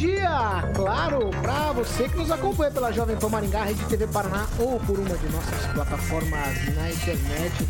Dia! Claro, para você que nos acompanha pela Jovem Pan Maringá, Rede TV Paraná ou por uma de nossas plataformas na internet.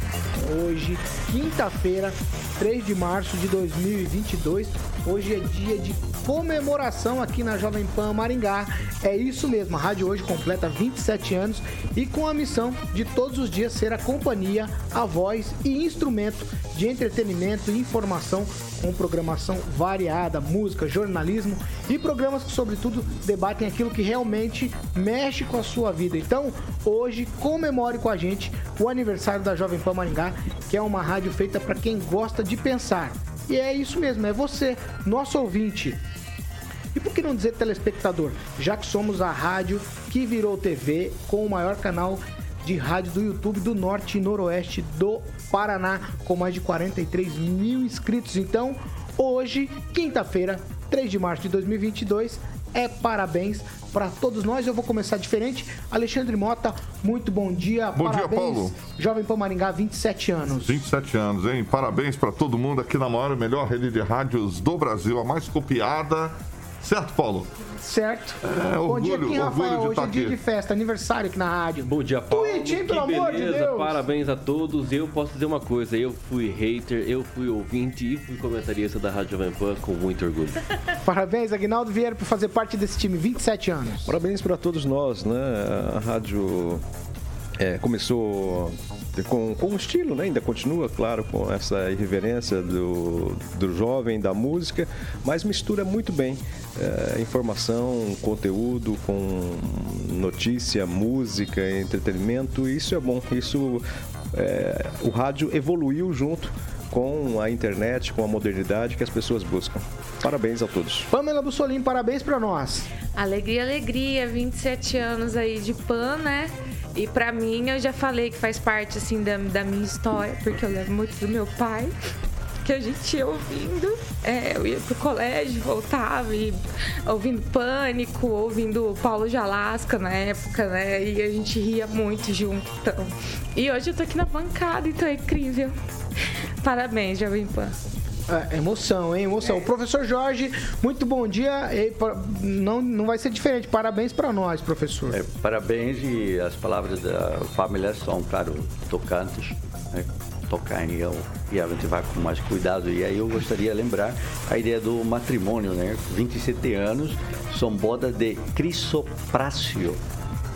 Hoje, quinta-feira, 3 de março de 2022. Hoje é dia de comemoração aqui na Jovem Pan Maringá. É isso mesmo, a rádio hoje completa 27 anos e com a missão de todos os dias ser a companhia, a voz e instrumento de entretenimento e informação com programação variada, música, jornalismo e programas que, sobretudo, debatem aquilo que realmente mexe com a sua vida. Então, hoje, comemore com a gente o aniversário da Jovem Pan Maringá, que é uma rádio feita para quem gosta de pensar. E é isso mesmo, é você, nosso ouvinte. E por que não dizer telespectador? Já que somos a rádio que virou TV com o maior canal de rádio do YouTube do Norte e Noroeste do Paraná, com mais de 43 mil inscritos. Então, hoje, quinta-feira, 3 de março de 2022, é parabéns para todos nós. Eu vou começar diferente. Alexandre Mota, muito bom dia. Bom parabéns. dia, Paulo. Jovem Pan Maringá, 27 anos. 27 anos, hein? Parabéns para todo mundo aqui na maior melhor rede de rádios do Brasil, a mais copiada. Certo, Paulo? Certo. É, bom dia, orgulho, Kim orgulho Rafael. Hoje é dia aqui. de festa, aniversário aqui na rádio. Bom dia, Paulo. Twitch, hein, pelo amor de beleza, Deus. parabéns a todos. Eu posso dizer uma coisa, eu fui hater, eu fui ouvinte e fui comentarista da Rádio Jovem Pan com muito orgulho. Parabéns, Aguinaldo Vieira, por fazer parte desse time. 27 anos. Parabéns para todos nós, né? A rádio é, começou com, com um estilo, né? Ainda continua, claro, com essa irreverência do, do jovem, da música, mas mistura muito bem é, informação, conteúdo com notícia, música, entretenimento. Isso é bom. Isso é, o rádio evoluiu junto com a internet, com a modernidade que as pessoas buscam. Parabéns a todos. Pamela Bussolim, parabéns pra nós. Alegria, alegria, 27 anos aí de PAN, né? E pra mim, eu já falei que faz parte, assim, da, da minha história, porque eu levo muito do meu pai, que a gente ia ouvindo. É, eu ia pro colégio, voltava, e ouvindo Pânico, ouvindo Paulo Jalasca na época, né? E a gente ria muito junto, então. E hoje eu tô aqui na bancada, então é incrível. Parabéns, Jovem Pan. É, emoção, hein? Emoção. O professor Jorge, muito bom dia. E, não, não vai ser diferente. Parabéns pra nós, professor. É, parabéns e as palavras da família são, claro, tocantes. Né? Tocar em eu, e a gente vai com mais cuidado. E aí eu gostaria de lembrar a ideia do matrimônio, né? 27 anos, são bodas de crisoprácio,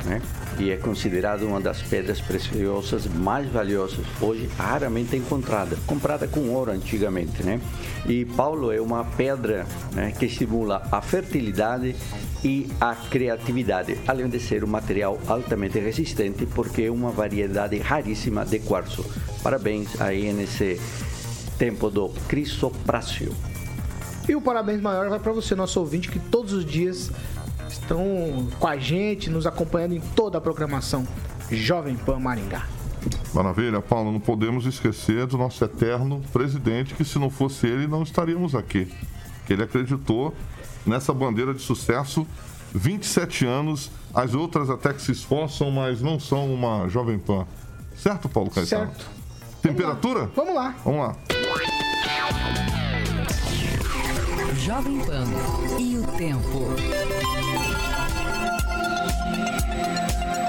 né? E é considerado uma das pedras preciosas mais valiosas, hoje raramente encontrada, comprada com ouro antigamente, né? E Paulo é uma pedra né, que estimula a fertilidade e a criatividade, além de ser um material altamente resistente, porque é uma variedade raríssima de quartzo. Parabéns aí nesse tempo do crisoprácio. E o parabéns maior vai pra você, nosso ouvinte, que todos os dias estão com a gente, nos acompanhando em toda a programação Jovem Pan Maringá. Maravilha, Paulo. Não podemos esquecer do nosso eterno presidente, que se não fosse ele, não estaríamos aqui. Que ele acreditou nessa bandeira de sucesso. 27 anos, as outras até que se esforçam, mas não são uma Jovem Pan. Certo, Paulo Caetano? Certo. Temperatura? Vamos lá. Vamos lá. Jovem Pan e o tempo.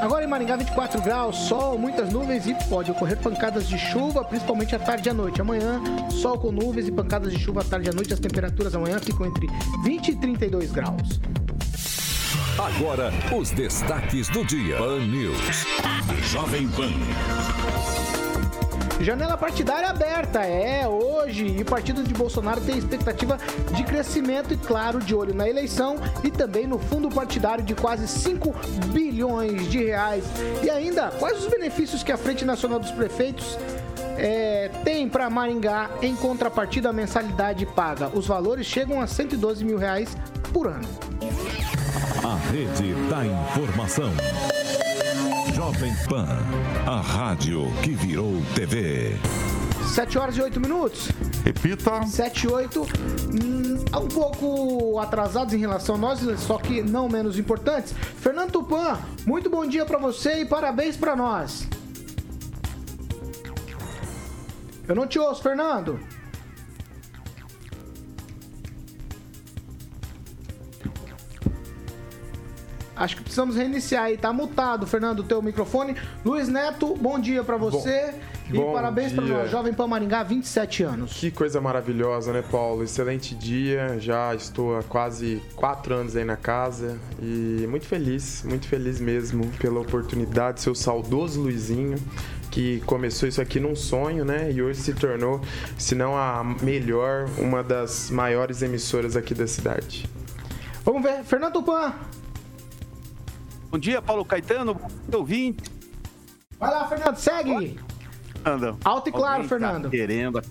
Agora em Maringá, 24 graus, sol, muitas nuvens e pode ocorrer pancadas de chuva, principalmente à tarde e à noite. Amanhã, sol com nuvens e pancadas de chuva à tarde e à noite. As temperaturas amanhã ficam entre 20 e 32 graus. Agora, os destaques do dia. Pan News. Jovem Pan. Janela partidária aberta, é hoje. E o partido de Bolsonaro tem expectativa de crescimento e, claro, de olho na eleição e também no fundo partidário de quase 5 bilhões de reais. E ainda, quais os benefícios que a Frente Nacional dos Prefeitos é, tem para Maringá, em contrapartida, a mensalidade paga. Os valores chegam a 112 mil reais por ano. A rede da informação. Jovem Pan, a rádio que virou TV. 7 horas e 8 minutos. Repita. 7 e 8. Hum, um pouco atrasados em relação a nós, só que não menos importantes. Fernando Tupan, muito bom dia para você e parabéns para nós. Eu não te ouço, Fernando. Acho que precisamos reiniciar aí. Tá mutado, Fernando, o teu microfone. Luiz Neto, bom dia para você. e bom parabéns para nós, Jovem Pan Maringá, 27 anos. Que coisa maravilhosa, né, Paulo? Excelente dia. Já estou há quase quatro anos aí na casa e muito feliz, muito feliz mesmo pela oportunidade. Seu saudoso Luizinho, que começou isso aqui num sonho, né? E hoje se tornou, se não a melhor, uma das maiores emissoras aqui da cidade. Vamos ver, Fernando Tupan. Bom dia, Paulo Caetano, ouvinte. Vai lá, Fernando, segue. Anda. Alto e claro, Alguém Fernando. Tá querendo,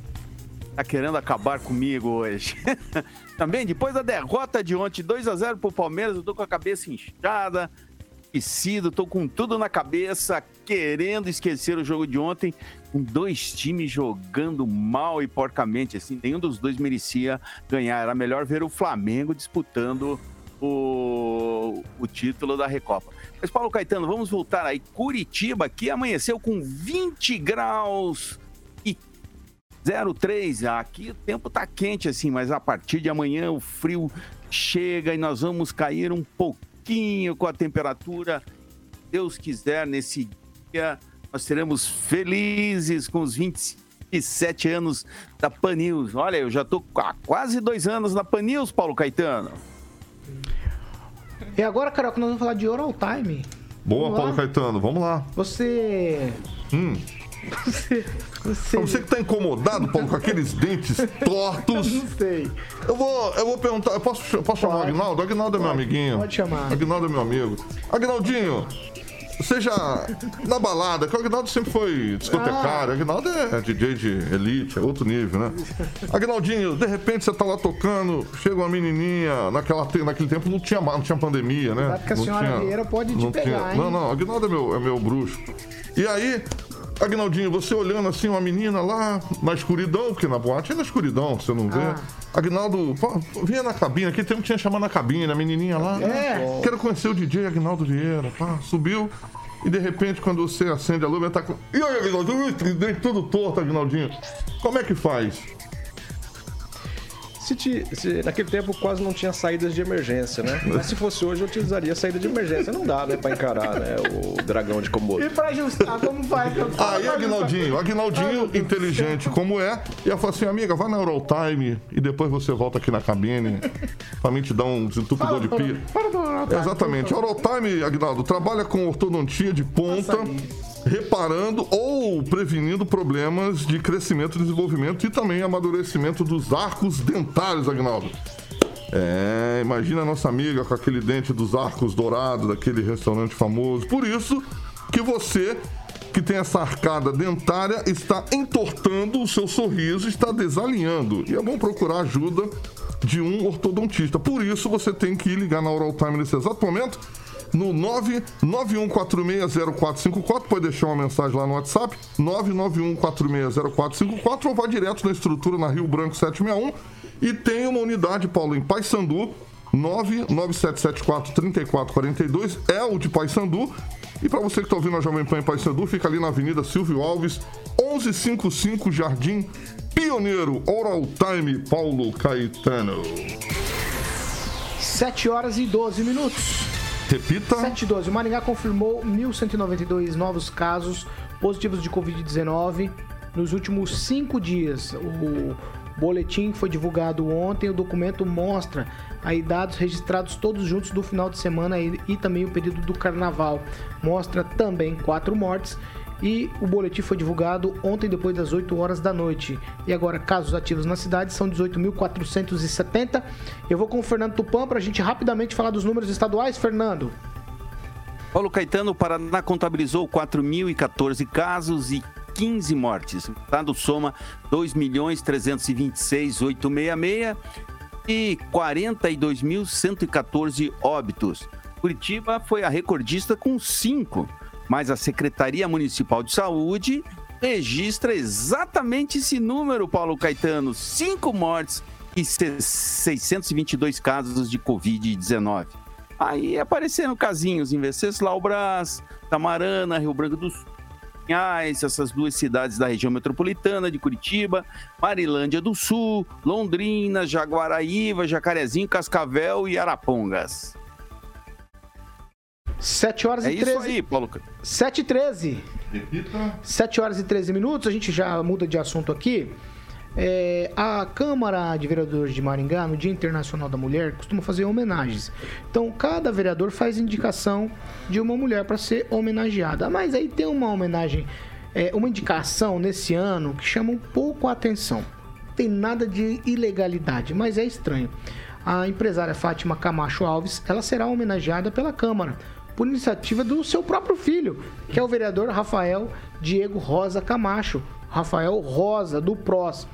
tá querendo acabar comigo hoje. Também, depois da derrota de ontem, 2 a 0 pro Palmeiras, eu tô com a cabeça inchada, esquecido, tô com tudo na cabeça, querendo esquecer o jogo de ontem, com dois times jogando mal e porcamente, assim, nenhum dos dois merecia ganhar. Era melhor ver o Flamengo disputando o, o título da Recopa. Mas, Paulo Caetano, vamos voltar aí. Curitiba, que amanheceu com 20 graus e 03. Aqui o tempo tá quente, assim, mas a partir de amanhã o frio chega e nós vamos cair um pouquinho com a temperatura. Deus quiser, nesse dia nós seremos felizes com os 27 anos da Pan News. Olha, eu já tô há quase dois anos na Pan News, Paulo Caetano. E agora, que nós vamos falar de Oral Time. Boa, Vamos Paulo lá? Caetano, vamos lá. Você. Hum. Você. Você. Você que tá incomodado, Paulo, com aqueles dentes tortos. Não sei. Eu vou, eu vou perguntar, eu posso, posso chamar o Agnaldo? Agnaldo é meu amiguinho. Pode chamar. Agnaldo é meu amigo. Agnaldinho, seja na balada, que o Agnaldo sempre foi discotecário. Ah. Agnaldo é DJ de elite, é outro nível, né? Agnaldinho, de repente você tá lá tocando, chega uma menininha, naquela, naquele tempo não tinha, não tinha pandemia, né? Cuidado que a Não senhora tinha- Vieira pode te pegar, tinha- hein? Não, não, Agnaldo é meu, é meu bruxo. E aí, Agnaldinho, você olhando assim, uma menina lá na escuridão, porque na boate é na escuridão, você não vê. Ah. Agnaldo, pô, vinha na cabine, aquele tempo tinha chamado na cabine, a menininha lá. É. Quero conhecer o DJ Agnaldo Vieira, pá, subiu. E de repente, quando você acende a luz, ele tá com. E aí, dente tudo torto, Agnaldinho. Como é que faz? Se, te- se- naquele tempo quase não tinha saídas de emergência, né? Mas se fosse hoje, eu utilizaria a saída de emergência. Não dá, né, pra encarar né, o dragão de Komodo. E pra ajustar, como faz? Aí, Agnaldinho, Agnaldinho, inteligente como é, ia falar assim, amiga, vai na Eurotime e depois você volta aqui na cabine pra mim te dar um desentupidor de pia. Exatamente. Orotime, Agnaldo, trabalha com ortodontia de ponta, reparando ou prevenindo problemas de crescimento, desenvolvimento e também amadurecimento dos arcos dentários, Agnaldo. É, imagina a nossa amiga com aquele dente dos arcos dourados daquele restaurante famoso. Por isso que você que tem essa arcada dentária está entortando o seu sorriso, está desalinhando. E é bom procurar ajuda de um ortodontista. Por isso você tem que ligar na Oral Time nesse exato momento no 991460454, pode deixar uma mensagem lá no WhatsApp, 991460454 ou vá direto na estrutura na Rio Branco 761 e tem uma unidade, Paulo, em Paysandu, 997743442, é o de Paysandu. E para você que está ouvindo a Jovem Pan em Paysandu, fica ali na Avenida Silvio Alves, 1155 Jardim Pioneiro, Oral Time, Paulo Caetano. 7 horas e 12 minutos. Repita. 7 e 12. O Maringá confirmou 1.192 novos casos positivos de Covid-19 nos últimos cinco dias. O boletim foi divulgado ontem, o documento mostra aí dados registrados todos juntos do final de semana e, e também o período do carnaval. Mostra também quatro mortes e o boletim foi divulgado ontem depois das 8 horas da noite. E agora, casos ativos na cidade são 18.470. Eu vou com o Fernando Tupan para a gente rapidamente falar dos números estaduais. Fernando. Paulo Caetano, o Paraná contabilizou 4.014 casos e 15 mortes. O estado soma 2.326.866 e 42.114 óbitos. Curitiba foi a recordista com 5, mas a Secretaria Municipal de Saúde registra exatamente esse número, Paulo Caetano: 5 mortes e 622 casos de Covid-19. Aí apareceram casinhos em Venceslau Brás, Tamarana, Rio Branco do Sul, Pinhais, essas duas cidades da região metropolitana de Curitiba, Marilândia do Sul, Londrina, Jaguaraíva, Jacarezinho, Cascavel e Arapongas. 7 horas É e isso 13. aí, Paulo. 7 e 13. Repita. 7 horas e 13 minutos, a gente já muda de assunto aqui. É, a Câmara de Vereadores de Maringá, no Dia Internacional da Mulher, costuma fazer homenagens. Então, cada vereador faz indicação de uma mulher para ser homenageada. Mas aí tem uma homenagem, é, uma indicação nesse ano que chama um pouco a atenção. Não tem nada de ilegalidade, mas é estranho. A empresária Fátima Camacho Alves, ela será homenageada pela Câmara por iniciativa do seu próprio filho, que é o vereador Rafael Diego Rosa Camacho, Rafael Rosa, do PROS.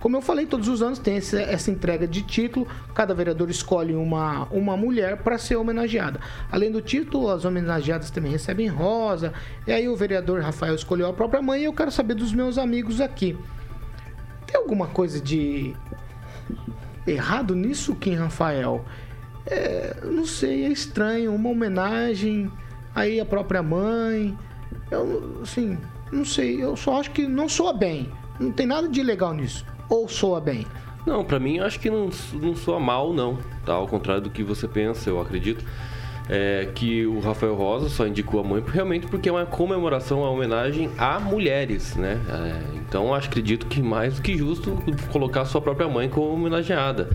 Como eu falei, todos os anos tem esse- essa entrega de título, cada vereador escolhe uma, uma mulher para ser homenageada. Além do título, as homenageadas também recebem rosa, e aí o vereador Rafael escolheu a própria mãe e eu quero saber dos meus amigos aqui. Tem alguma coisa de errado nisso, Kim Rafael? É, não sei, é estranho. Uma homenagem aí à própria mãe. Eu, assim, não sei. Eu só acho que não soa bem. Não tem nada de ilegal nisso. Ou soa bem? Não, pra mim eu acho que não, não soa mal, não. Tá? Ao contrário do que você pensa, eu acredito. É, que o Rafael Rosa só indicou a mãe realmente porque é uma comemoração, uma homenagem a mulheres, né? É, então acho acredito que mais do que justo colocar a sua própria mãe como homenageada.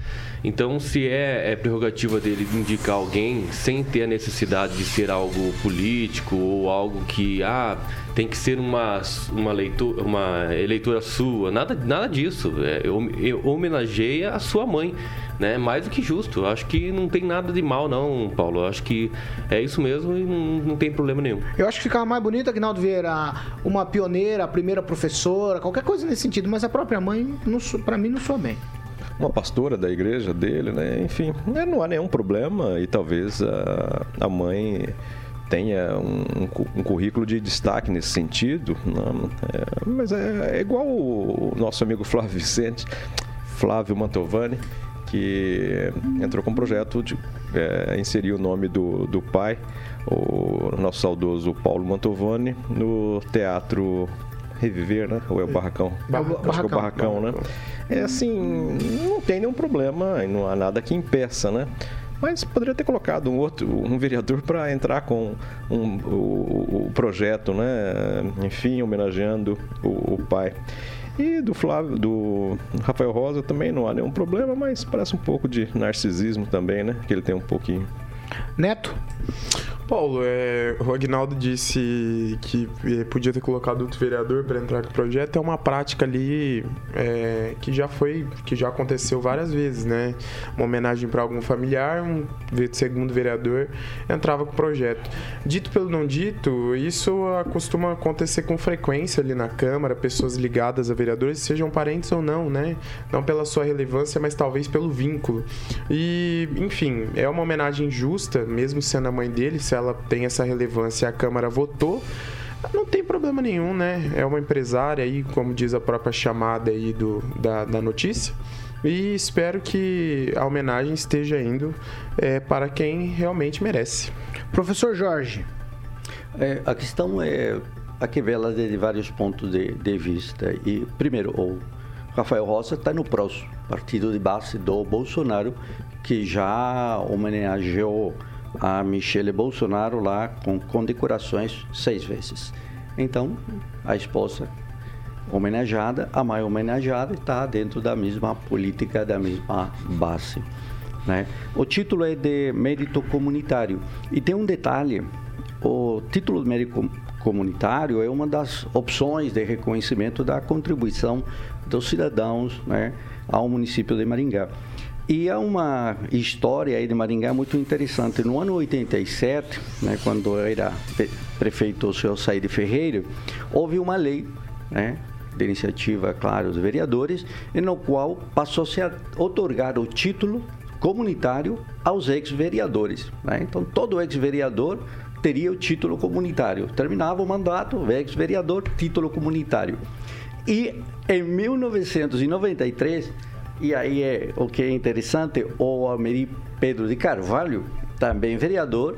Então se é, é prerrogativa dele indicar alguém sem ter a necessidade de ser algo político ou algo que ah tem que ser uma, uma, leitura, uma eleitora sua, nada, nada disso. É, eu, eu homenageia a sua mãe, né? Mais do que justo. Acho que não tem nada de mal, não, Paulo. Acho que é isso mesmo e não, não tem problema nenhum. Eu acho que ficava mais bonito, Agnaldo Vieira, uma pioneira, a primeira professora, qualquer coisa nesse sentido, mas a própria mãe, pra mim, não soa bem. Uma pastora da igreja dele, né? Enfim, né, não há nenhum problema e talvez a, a mãe tenha um, um cu- currículo de destaque nesse sentido, não, é, mas é, é igual o nosso amigo Flávio Vicente, Flávio Mantovani, que entrou com um projeto de é, inserir o nome do, do pai, o nosso saudoso Paulo Mantovani, no teatro Reviver, né? Ou é o Barracão? Barracão. Acho que é o Barracão, né? É assim, não tem nenhum problema e não há nada que impeça, né? Mas poderia ter colocado um outro, um vereador para entrar com um- o, o projeto, né? Enfim, homenageando o, o pai. E do Flávio, do Rafael Rosa também não há nenhum problema, mas parece um pouco de narcisismo também, né? Que ele tem um pouquinho. Neto? Paulo, é, o Agnaldo disse que eh, podia ter colocado outro vereador para entrar com o projeto. É uma prática ali é, que já foi, que já aconteceu várias vezes, né? Uma homenagem para algum familiar, um segundo vereador entrava com o projeto. Dito pelo não dito, isso costuma acontecer com frequência ali na Câmara, pessoas ligadas a vereadores, sejam parentes ou não, né? Não pela sua relevância, mas talvez pelo vínculo. E, enfim, é uma homenagem justa, mesmo sendo a mãe dele, se ela tem essa relevância e a Câmara votou. Não tem problema nenhum, né? É uma empresária aí, como diz a própria chamada aí do, da, da notícia. E espero que a homenagem esteja indo é, para quem realmente merece. Professor Jorge. É, a questão é aqui vela de vários pontos de, de vista. E primeiro, o Rafael Rosa está no PROS, partido de base do Bolsonaro, que já homenageou a Michele Bolsonaro lá com condecorações seis vezes. Então, a esposa homenageada, a mãe homenageada está dentro da mesma política, da mesma base. Né? O título é de mérito comunitário. E tem um detalhe: o título de mérito com- comunitário é uma das opções de reconhecimento da contribuição dos cidadãos né, ao município de Maringá. E há uma história aí de Maringá muito interessante. No ano 87, né, quando era prefeito o senhor Saíde Ferreira, houve uma lei né? de iniciativa, claro, dos vereadores, no qual passou-se a otorgar o título comunitário aos ex-vereadores. Né? Então, todo ex-vereador teria o título comunitário. Terminava o mandato, ex-vereador, título comunitário. E em 1993, e aí é o que é interessante, o Almeri Pedro de Carvalho, também vereador,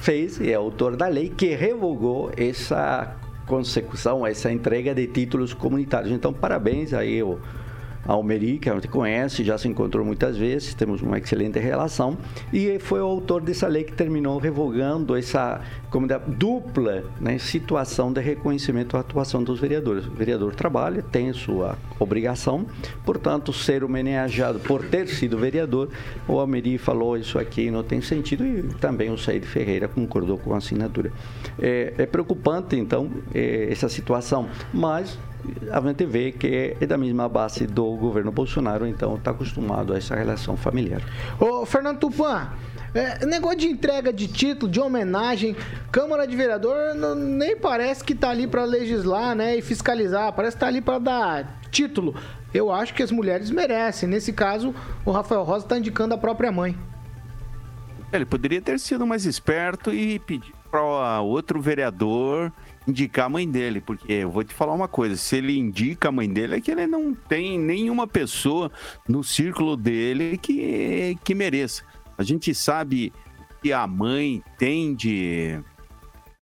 fez e é autor da lei que revogou essa consecução, essa entrega de títulos comunitários. Então, parabéns aí ao Almeri, que a gente conhece, já se encontrou muitas vezes, temos uma excelente relação, e foi o autor dessa lei que terminou revogando essa como da, dupla né, situação de reconhecimento à atuação dos vereadores. O vereador trabalha, tem sua obrigação, portanto, ser homenageado por ter sido vereador, o Almeri falou isso aqui não tem sentido e também o Said Ferreira concordou com a assinatura. É, é preocupante, então, é, essa situação, mas a gente vê que é da mesma base do governo Bolsonaro, então está acostumado a essa relação familiar. Ô, Fernando Tupan, é, negócio de entrega de título, de homenagem, Câmara de Vereador não, nem parece que está ali para legislar, né, e fiscalizar, parece que está ali para dar título. Eu acho que as mulheres merecem. Nesse caso, o Rafael Rosa está indicando a própria mãe. Ele poderia ter sido mais esperto e pedir para outro vereador indicar a mãe dele, porque eu vou te falar uma coisa, se ele indica a mãe dele é que ele não tem nenhuma pessoa no círculo dele que, que mereça. A gente sabe que a mãe tem de,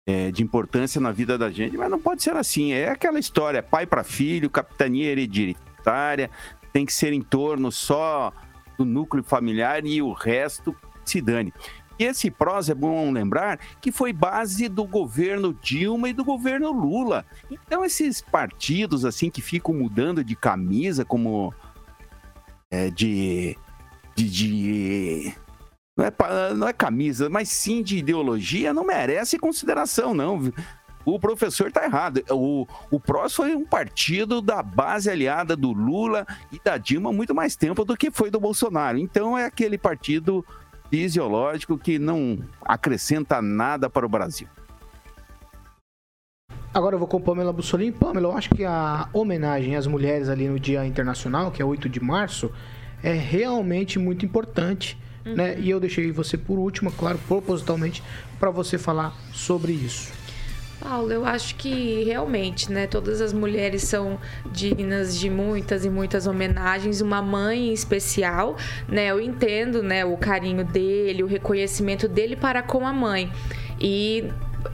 é, de importância na vida da gente, mas não pode ser assim. É aquela história, pai para filho, capitania hereditária, tem que ser em torno só do núcleo familiar e o resto se dane. E esse PROS, é bom lembrar, que foi base do governo Dilma e do governo Lula. Então, esses partidos, assim, que ficam mudando de camisa, como é, de, de, de não é, não é camisa, mas sim de ideologia, não merece consideração, não. O professor está errado. O, o PROS foi um partido da base aliada do Lula e da Dilma muito mais tempo do que foi do Bolsonaro. Então é aquele partido fisiológico que não acrescenta nada para o Brasil. Agora eu vou com Pamela Bussolini. Pamela, eu acho que a homenagem às mulheres ali no Dia Internacional, que é 8 de março, é realmente muito importante. Uhum. Né? E eu deixei você por último, claro, propositalmente, para você falar sobre isso. Paulo, eu acho que realmente, né, todas as mulheres são dignas de muitas e muitas homenagens, uma mãe em especial, né? Eu entendo, né, o carinho dele, o reconhecimento dele para com a mãe. E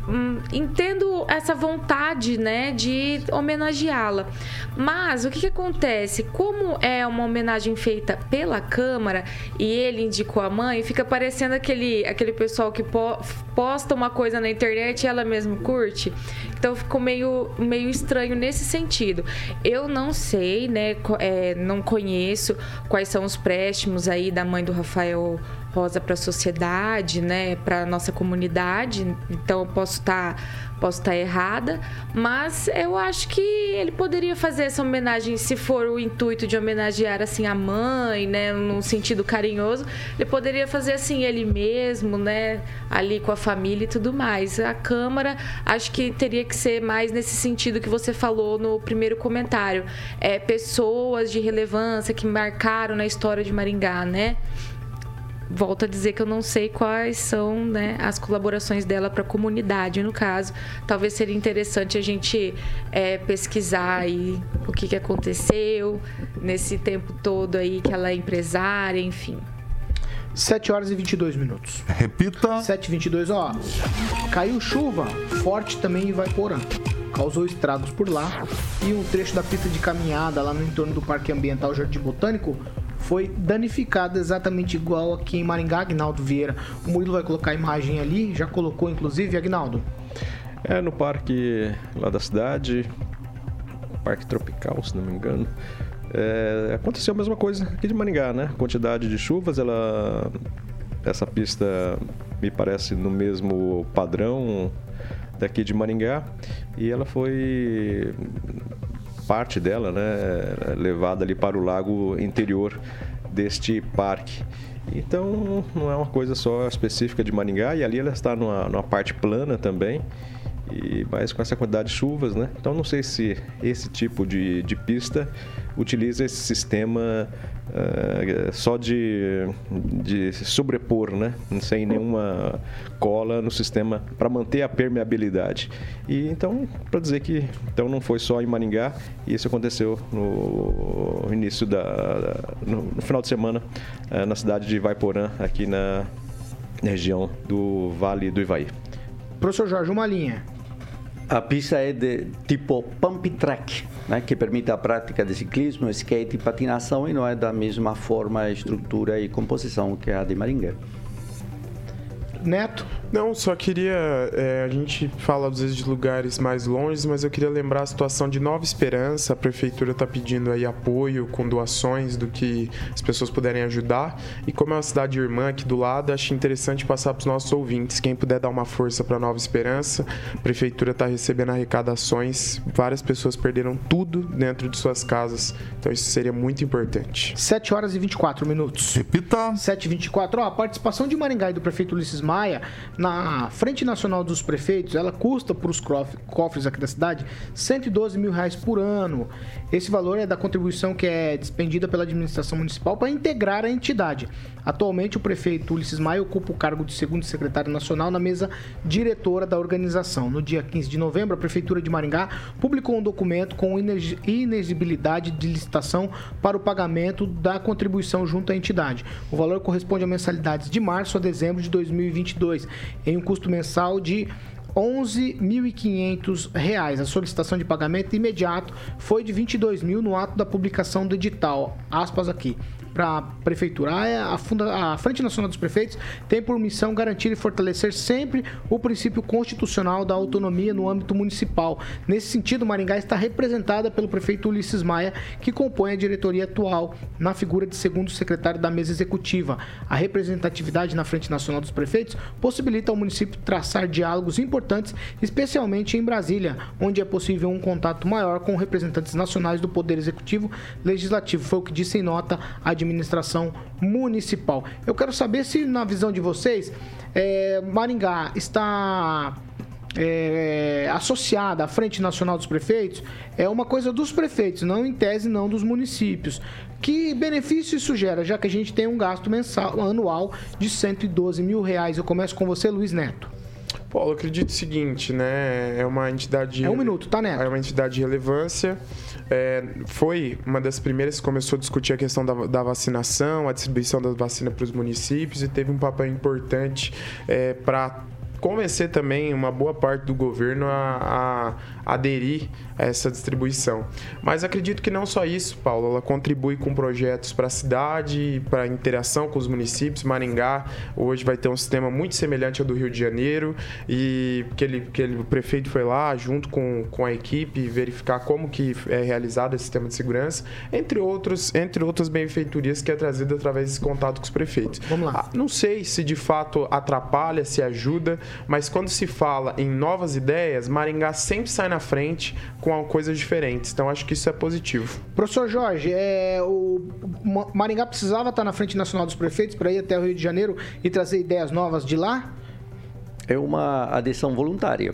hum, entendo essa vontade, né, de homenageá-la. Mas o que, que, acontece? Como é uma homenagem feita pela Câmara e ele indicou a mãe, fica parecendo aquele, aquele pessoal que po posta uma coisa na internet e ela mesmo curte. Então ficou meio, meio estranho nesse sentido. Eu não sei, né, é, não conheço quais são os préstimos aí da mãe do Rafael Rosa para a sociedade, né, para nossa comunidade. Então eu posso estar tá, posso estar tá errada, mas eu acho que ele poderia fazer essa homenagem se for o intuito de homenagear assim a mãe, né, num sentido carinhoso, ele poderia fazer assim ele mesmo, né, ali com a família e tudo mais. A Câmara, acho que teria que ser mais nesse sentido que você falou no primeiro comentário, é pessoas de relevância que marcaram na história de Maringá, né? Volto a dizer que eu não sei quais são né, as colaborações dela para a comunidade, no caso. Talvez seria interessante a gente é, pesquisar aí o que, que aconteceu nesse tempo todo aí que ela é empresária, enfim. 7 horas e 22 minutos. Repita. 7 e 22, ó. Caiu chuva, forte também em Vaiporã. Causou estragos por lá. E um trecho da pista de caminhada lá no entorno do Parque Ambiental Jardim Botânico foi danificada exatamente igual aqui em Maringá, Agnaldo Vieira. O Murilo vai colocar a imagem ali, já colocou inclusive, Agnaldo? É no parque lá da cidade, Parque Tropical, se não me engano. É, aconteceu a mesma coisa aqui de Maringá, né? Quantidade de chuvas, ela essa pista me parece no mesmo padrão daqui de Maringá e ela foi parte dela, né, levada ali para o lago interior deste parque. Então não é uma coisa só específica de Maringá e ali ela está numa, numa parte plana também E, mas com essa quantidade de chuvas, né? Então não sei se esse tipo de, de pista utiliza esse sistema uh, só de, de sobrepor, né? Sem nenhuma cola no sistema para manter a permeabilidade. E então, para dizer que então não foi só em Maringá, e isso aconteceu no início da no, no final de semana uh, na cidade de Vaiporã, aqui na região do Vale do Ivaí. Professor Jorge, uma linha. A pista é de tipo pump track, né, que permite a prática de ciclismo, skate e patinação e não é da mesma forma, estrutura e composição que a de Maringá. Neto? Não, só queria. É, a gente fala às vezes de lugares mais longe, mas eu queria lembrar a situação de Nova Esperança. A prefeitura está pedindo aí apoio com doações do que as pessoas puderem ajudar. E como é uma cidade irmã aqui do lado, acho interessante passar para os nossos ouvintes. Quem puder dar uma força para Nova Esperança, a prefeitura está recebendo arrecadações. Várias pessoas perderam tudo dentro de suas casas. Então isso seria muito importante. 7 horas e 24 minutos. Repita. 7 e 24. Ó, a participação de Maringá e do prefeito Ulisses Maia na Frente Nacional dos Prefeitos, ela custa para os cofres aqui da cidade 112 mil reais por ano. Esse valor é da contribuição que é despendida pela administração municipal para integrar a entidade. Atualmente, o prefeito Ulisses Maia ocupa o cargo de segundo secretário nacional na mesa diretora da organização. No dia 15 de novembro, a Prefeitura de Maringá publicou um documento com inexigibilidade de licitação para o pagamento da contribuição junto à entidade. O valor corresponde a mensalidades de março a dezembro de 2022 em um custo mensal de R$ 11.500. A solicitação de pagamento imediato foi de R$ 22 mil no ato da publicação do edital. Aspas aqui para a prefeitura. A, Funda, a Frente Nacional dos Prefeitos tem por missão garantir e fortalecer sempre o princípio constitucional da autonomia no âmbito municipal. Nesse sentido, Maringá está representada pelo prefeito Ulisses Maia, que compõe a diretoria atual na figura de segundo secretário da mesa executiva. A representatividade na Frente Nacional dos Prefeitos possibilita ao município traçar diálogos importantes, especialmente em Brasília, onde é possível um contato maior com representantes nacionais do Poder Executivo Legislativo. Foi o que disse em nota a administração municipal. Eu quero saber se, na visão de vocês, é, Maringá está é, associada à Frente Nacional dos Prefeitos é uma coisa dos prefeitos, não em tese não dos municípios. Que benefício isso gera, já que a gente tem um gasto mensal, anual de 112 mil reais? Eu começo com você, Luiz Neto. Paulo, acredito o seguinte, né? É uma entidade. É um minuto, tá, Neto? É uma entidade de relevância. É, foi uma das primeiras que começou a discutir a questão da, da vacinação, a distribuição da vacina para os municípios e teve um papel importante é, para convencer também uma boa parte do governo a aderir a essa distribuição. Mas acredito que não só isso, Paulo, ela contribui com projetos para a cidade, para a interação com os municípios. Maringá hoje vai ter um sistema muito semelhante ao do Rio de Janeiro e que ele, que ele, o prefeito foi lá junto com, com a equipe verificar como que é realizado esse sistema de segurança, entre outros, entre outras benfeitorias que é trazida através desse contato com os prefeitos. Vamos lá. Ah, não sei se de fato atrapalha, se ajuda, mas quando se fala em novas ideias, Maringá sempre sai na frente com coisas diferentes. Então acho que isso é positivo. Professor Jorge, é, o Maringá precisava estar na frente nacional dos prefeitos para ir até o Rio de Janeiro e trazer ideias novas de lá? É uma adesão voluntária.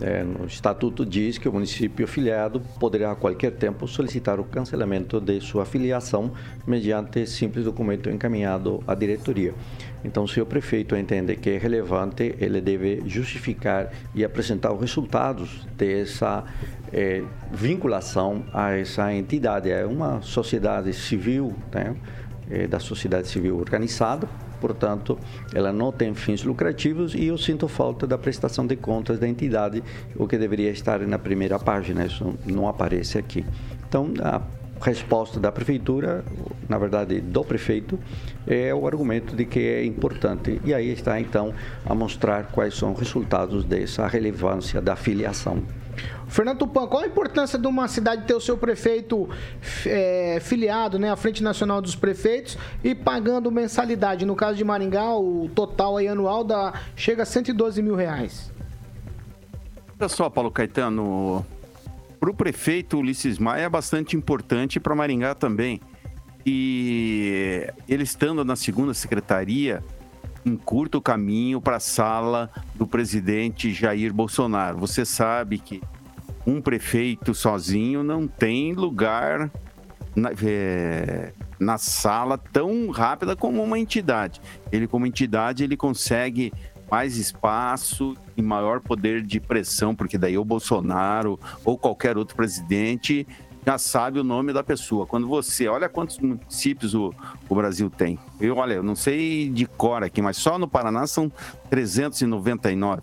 É, no estatuto diz que o município afiliado poderá a qualquer tempo solicitar o cancelamento de sua filiação mediante simples documento encaminhado à diretoria. Então, se o prefeito entende que é relevante, ele deve justificar e apresentar os resultados dessa é, vinculação a essa entidade. É uma sociedade civil, né? é, da sociedade civil organizada, portanto, ela não tem fins lucrativos e eu sinto falta da prestação de contas da entidade, o que deveria estar na primeira página, isso não aparece aqui. Então, a resposta da prefeitura, na verdade do prefeito, é o argumento de que é importante. E aí está então a mostrar quais são os resultados dessa relevância da filiação. Fernando Tupan, qual a importância de uma cidade ter o seu prefeito é, filiado né, à Frente Nacional dos Prefeitos e pagando mensalidade? No caso de Maringá, o total aí anual da, chega a 112 mil reais. Olha só, Paulo Caetano, para o prefeito Ulisses Maia é bastante importante para Maringá também. E ele estando na segunda secretaria, encurta o caminho para a sala do presidente Jair Bolsonaro. Você sabe que um prefeito sozinho não tem lugar na, é, na sala tão rápida como uma entidade. Ele, como entidade, ele consegue mais espaço e maior poder de pressão, porque daí o Bolsonaro ou qualquer outro presidente já sabe o nome da pessoa. Quando você olha quantos municípios o, o Brasil tem. Eu, olha, eu não sei de cor aqui, mas só no Paraná são 399.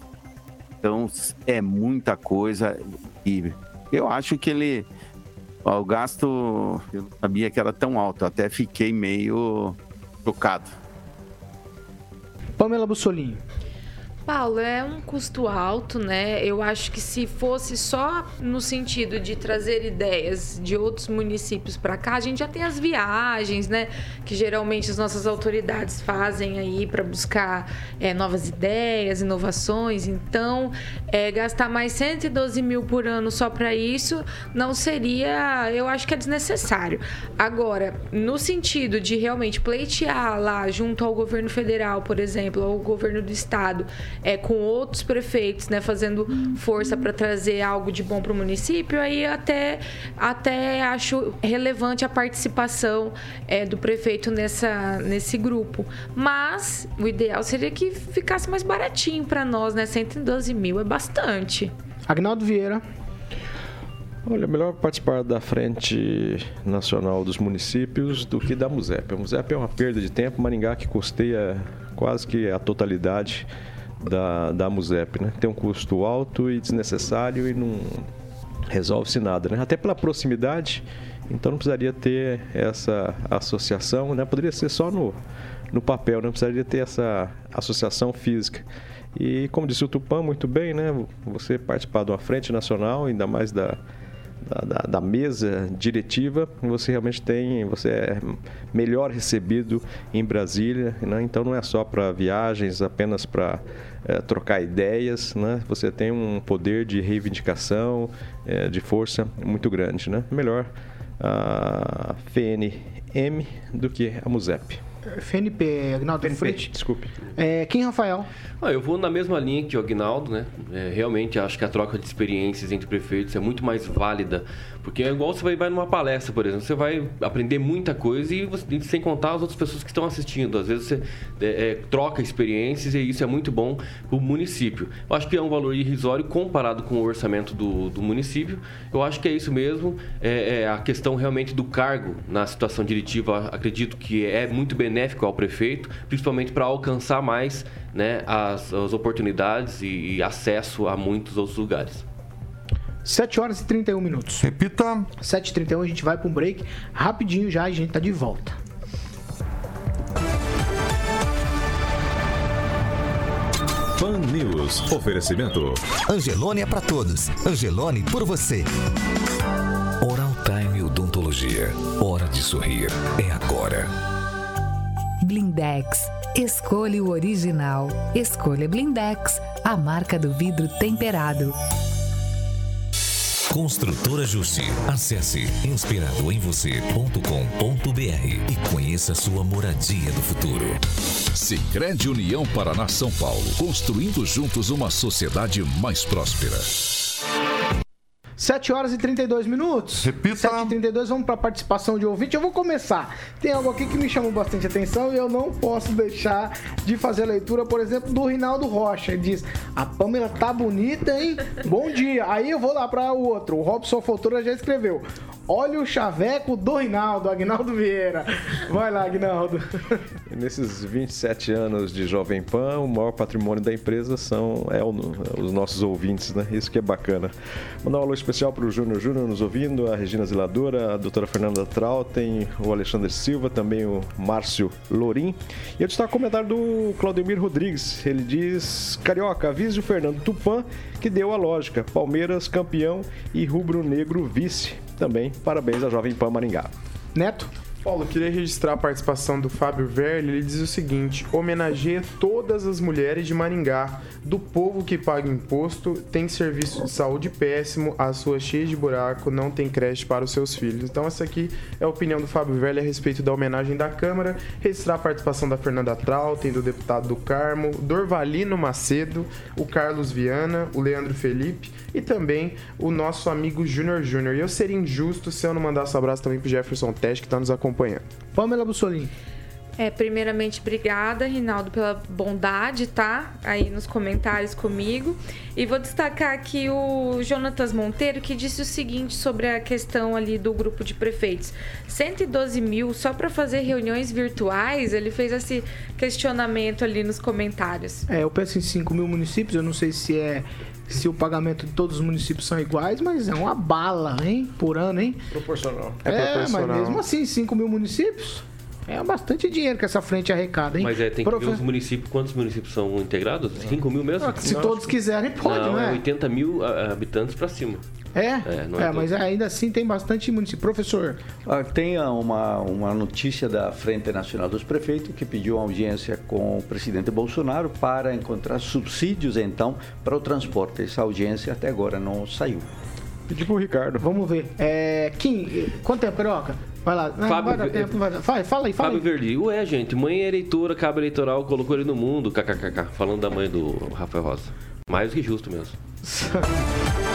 Então é muita coisa e eu acho que ele o gasto eu não sabia que era tão alto, até fiquei meio chocado. Pamela Bussolini. Paulo, é um custo alto, né? Eu acho que se fosse só no sentido de trazer ideias de outros municípios para cá, a gente já tem as viagens, né? Que geralmente as nossas autoridades fazem aí para buscar é, novas ideias, inovações. Então, é, gastar mais 112 mil por ano só para isso não seria, eu acho que é desnecessário. Agora, no sentido de realmente pleitear lá junto ao governo federal, por exemplo, ou ao governo do estado, é, com outros prefeitos, né, fazendo força para trazer algo de bom para o município, aí até, até acho relevante a participação é, do prefeito nessa, nesse grupo. Mas o ideal seria que ficasse mais baratinho para nós, né? 112 mil é bastante. Agnaldo Vieira. Olha, melhor participar da Frente Nacional dos Municípios do que da MUSEP. A MUSEP é uma perda de tempo, Maringá que custeia quase que a totalidade da, da MUSEP, né? Tem um custo alto e desnecessário e não resolve-se nada, né? Até pela proximidade, então não precisaria ter essa associação, né? Poderia ser só no, no papel, não precisaria ter essa associação física. E como disse o Tupã muito bem, né? Você participar de uma frente nacional, ainda mais da, da, da, mesa diretiva, você realmente tem, você é melhor recebido em Brasília, né? então não é só para viagens, apenas para é, trocar ideias, né? Você tem um poder de reivindicação, é, de força muito grande, né? Melhor a FNM do que a MUSEP. FNP, Agnaldo FNP, Frente. Desculpe. É, quem, Rafael? Ah, eu vou na mesma linha que o Agnaldo, né? É, realmente acho que a troca de experiências entre prefeitos é muito mais válida. Porque é igual você vai, numa palestra, por exemplo, você vai aprender muita coisa e, você, sem contar as outras pessoas que estão assistindo. Às vezes você é, é, troca experiências e isso é muito bom para o município. Eu acho que é um valor irrisório comparado com o orçamento do, do município. Eu acho que é isso mesmo. É, é a questão realmente do cargo na situação diretiva, acredito que é muito benéfico ao prefeito, principalmente para alcançar mais né, as, as oportunidades e, e acesso a muitos outros lugares. 7 horas e 31 minutos. Repita. 7 e 31 a gente vai para um break. Rapidinho já a gente tá de volta. Fan News. Oferecimento. Angelone é para todos. Angelone por você. Oral Time Odontologia. Hora de sorrir. É agora. Blindex. Escolha o original. Escolha Blindex, a marca do vidro temperado. Construtora Justi. Acesse inspiradoemvocê.com.br e conheça sua moradia do futuro. Sicredi União Paraná São Paulo, construindo juntos uma sociedade mais próspera. 7 horas e 32 minutos. Repita. 7 e 32, vamos para a participação de ouvinte. Eu vou começar. Tem algo aqui que me chamou bastante atenção e eu não posso deixar de fazer a leitura, por exemplo, do Rinaldo Rocha. Ele diz: A Pamela tá bonita, hein? Bom dia. Aí eu vou lá para o outro. O Robson Fotura já escreveu: Olha o chaveco do Rinaldo, Agnaldo Vieira. Vai lá, Agnaldo. Nesses 27 anos de Jovem Pan, o maior patrimônio da empresa são é, o, os nossos ouvintes, né? Isso que é bacana. Mandar um alô especial para o Júnior Júnior nos ouvindo, a Regina Ziladora, a doutora Fernanda Trautem, o Alexandre Silva, também o Márcio Lorim. E eu destaco o comentário do Claudemir Rodrigues. Ele diz: Carioca, avise o Fernando Tupan que deu a lógica. Palmeiras campeão e rubro-negro vice também parabéns à Jovem Pan Maringá. Neto? Paulo, queria registrar a participação do Fábio Verli. Ele diz o seguinte: homenageia todas as mulheres de Maringá, do povo que paga imposto, tem serviço de saúde péssimo, as suas cheias de buraco, não tem creche para os seus filhos. Então, essa aqui é a opinião do Fábio Verli a respeito da homenagem da Câmara. Registrar a participação da Fernanda Trautem, do deputado do Carmo, Dorvalino Macedo, o Carlos Viana, o Leandro Felipe e também o nosso amigo Júnior Júnior. E eu seria injusto se eu não mandasse um abraço também pro Jefferson Teste, que está nos acompanhando. Pamela Bussolini. É, primeiramente, obrigada, Rinaldo, pela bondade, tá? Aí nos comentários comigo. E vou destacar aqui o Jonatas Monteiro, que disse o seguinte sobre a questão ali do grupo de prefeitos. 112 mil só para fazer reuniões virtuais? Ele fez esse questionamento ali nos comentários. É, eu penso em 5 mil municípios, eu não sei se é se o pagamento de todos os municípios são iguais, mas é uma bala, hein? Por ano, hein? Proporcional. É, É, proporcional. mas mesmo assim, 5 mil municípios é bastante dinheiro que essa frente arrecada, hein? Mas é, tem que Profe- ver os municípios, quantos municípios são integrados? 5 mil mesmo? Ah, Se todos quiserem, pode, não, não é é? 80 mil ah, habitantes pra cima. É? É, não é É, mas ainda assim tem bastante município. Professor, Ah, Tem ah, uma, uma notícia da Frente Nacional dos Prefeitos que pediu uma audiência com o presidente Bolsonaro para encontrar subsídios, então, para o transporte. Essa audiência até agora não saiu. Pedi pro Ricardo. vamos ver. É, Kim, quanto tempo, Peroca? Vai lá. Não, Fábio- vai dar tempo. Vai fala aí, fala Fábio aí. Verdi, ué, gente, mãe é eleitora, cabo eleitoral, colocou ele no mundo, kkkk, falando da mãe do Rafael Rosa. Mais do que justo mesmo.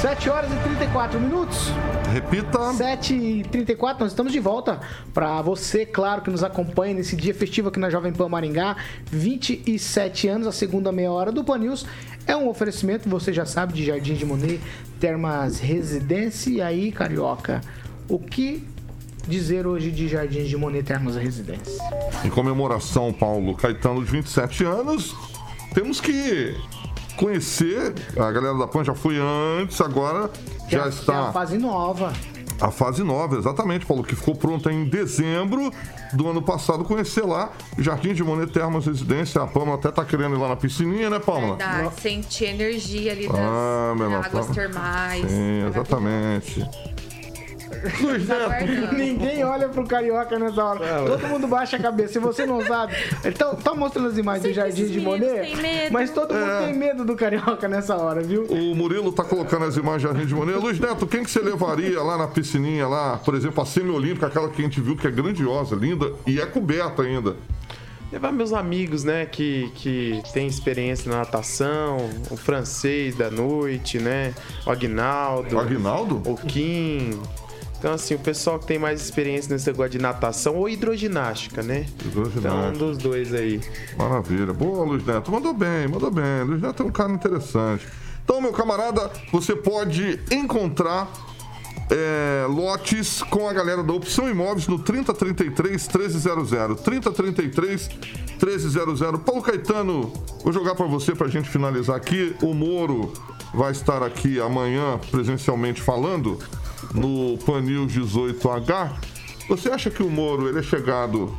7 horas e 34 minutos. Repita. 7 e 34 nós estamos de volta para você, claro, que nos acompanha nesse dia festivo aqui na Jovem Pan Maringá. 27 anos, a segunda meia hora do Pan News. É um oferecimento, você já sabe, de Jardim de Monet, Termas Residência. E aí, Carioca, o que dizer hoje de Jardim de Monet Termas Residência? Em comemoração, Paulo Caetano, de 27 anos, temos que conhecer. A galera da PAN já foi antes, agora Que já a- que é a está fase nova. a fase nova, exatamente, Paulo, que ficou pronta em dezembro do ano passado. Conhecer lá, Jardim de Monet Termas Residência. A Pâmela até tá querendo ir lá na piscininha, né, Pâmela? Verdade, sentir a energia ali das Ah, águas tá. termais. Sim, exatamente. Luiz Neto, ninguém olha pro Carioca nessa hora. Todo mundo baixa a cabeça. Se você não sabe. Então, tá mostrando as imagens do Jardim de Monet. Mas todo mundo tem medo do Carioca nessa hora, viu? O Murilo tá colocando as imagens de Jardim de Monet. Luiz Neto, quem que você levaria lá na piscininha lá? Por exemplo, a semi-olímpica, aquela que a gente viu que é grandiosa, linda e é coberta ainda. Levar meus amigos, né, que, que tem experiência na natação, o francês da noite, né, o Agnaldo. O Agnaldo? O Kim. Então, assim, o pessoal que tem mais experiência nesse negócio de natação ou hidroginástica, né? Hidroginástica. Então, um dos dois aí. Maravilha. Boa, Luiz Neto. Mandou bem, mandou bem. Luiz Neto é um cara interessante. Então, meu camarada, você pode encontrar é, lotes com a galera da Opção Imóveis no 3033 1300. 3033 1300. Paulo Caetano, vou jogar para você pra gente finalizar aqui. O Moro vai estar aqui amanhã presencialmente falando no Pan News 18H. Você acha que o Moro ele é chegado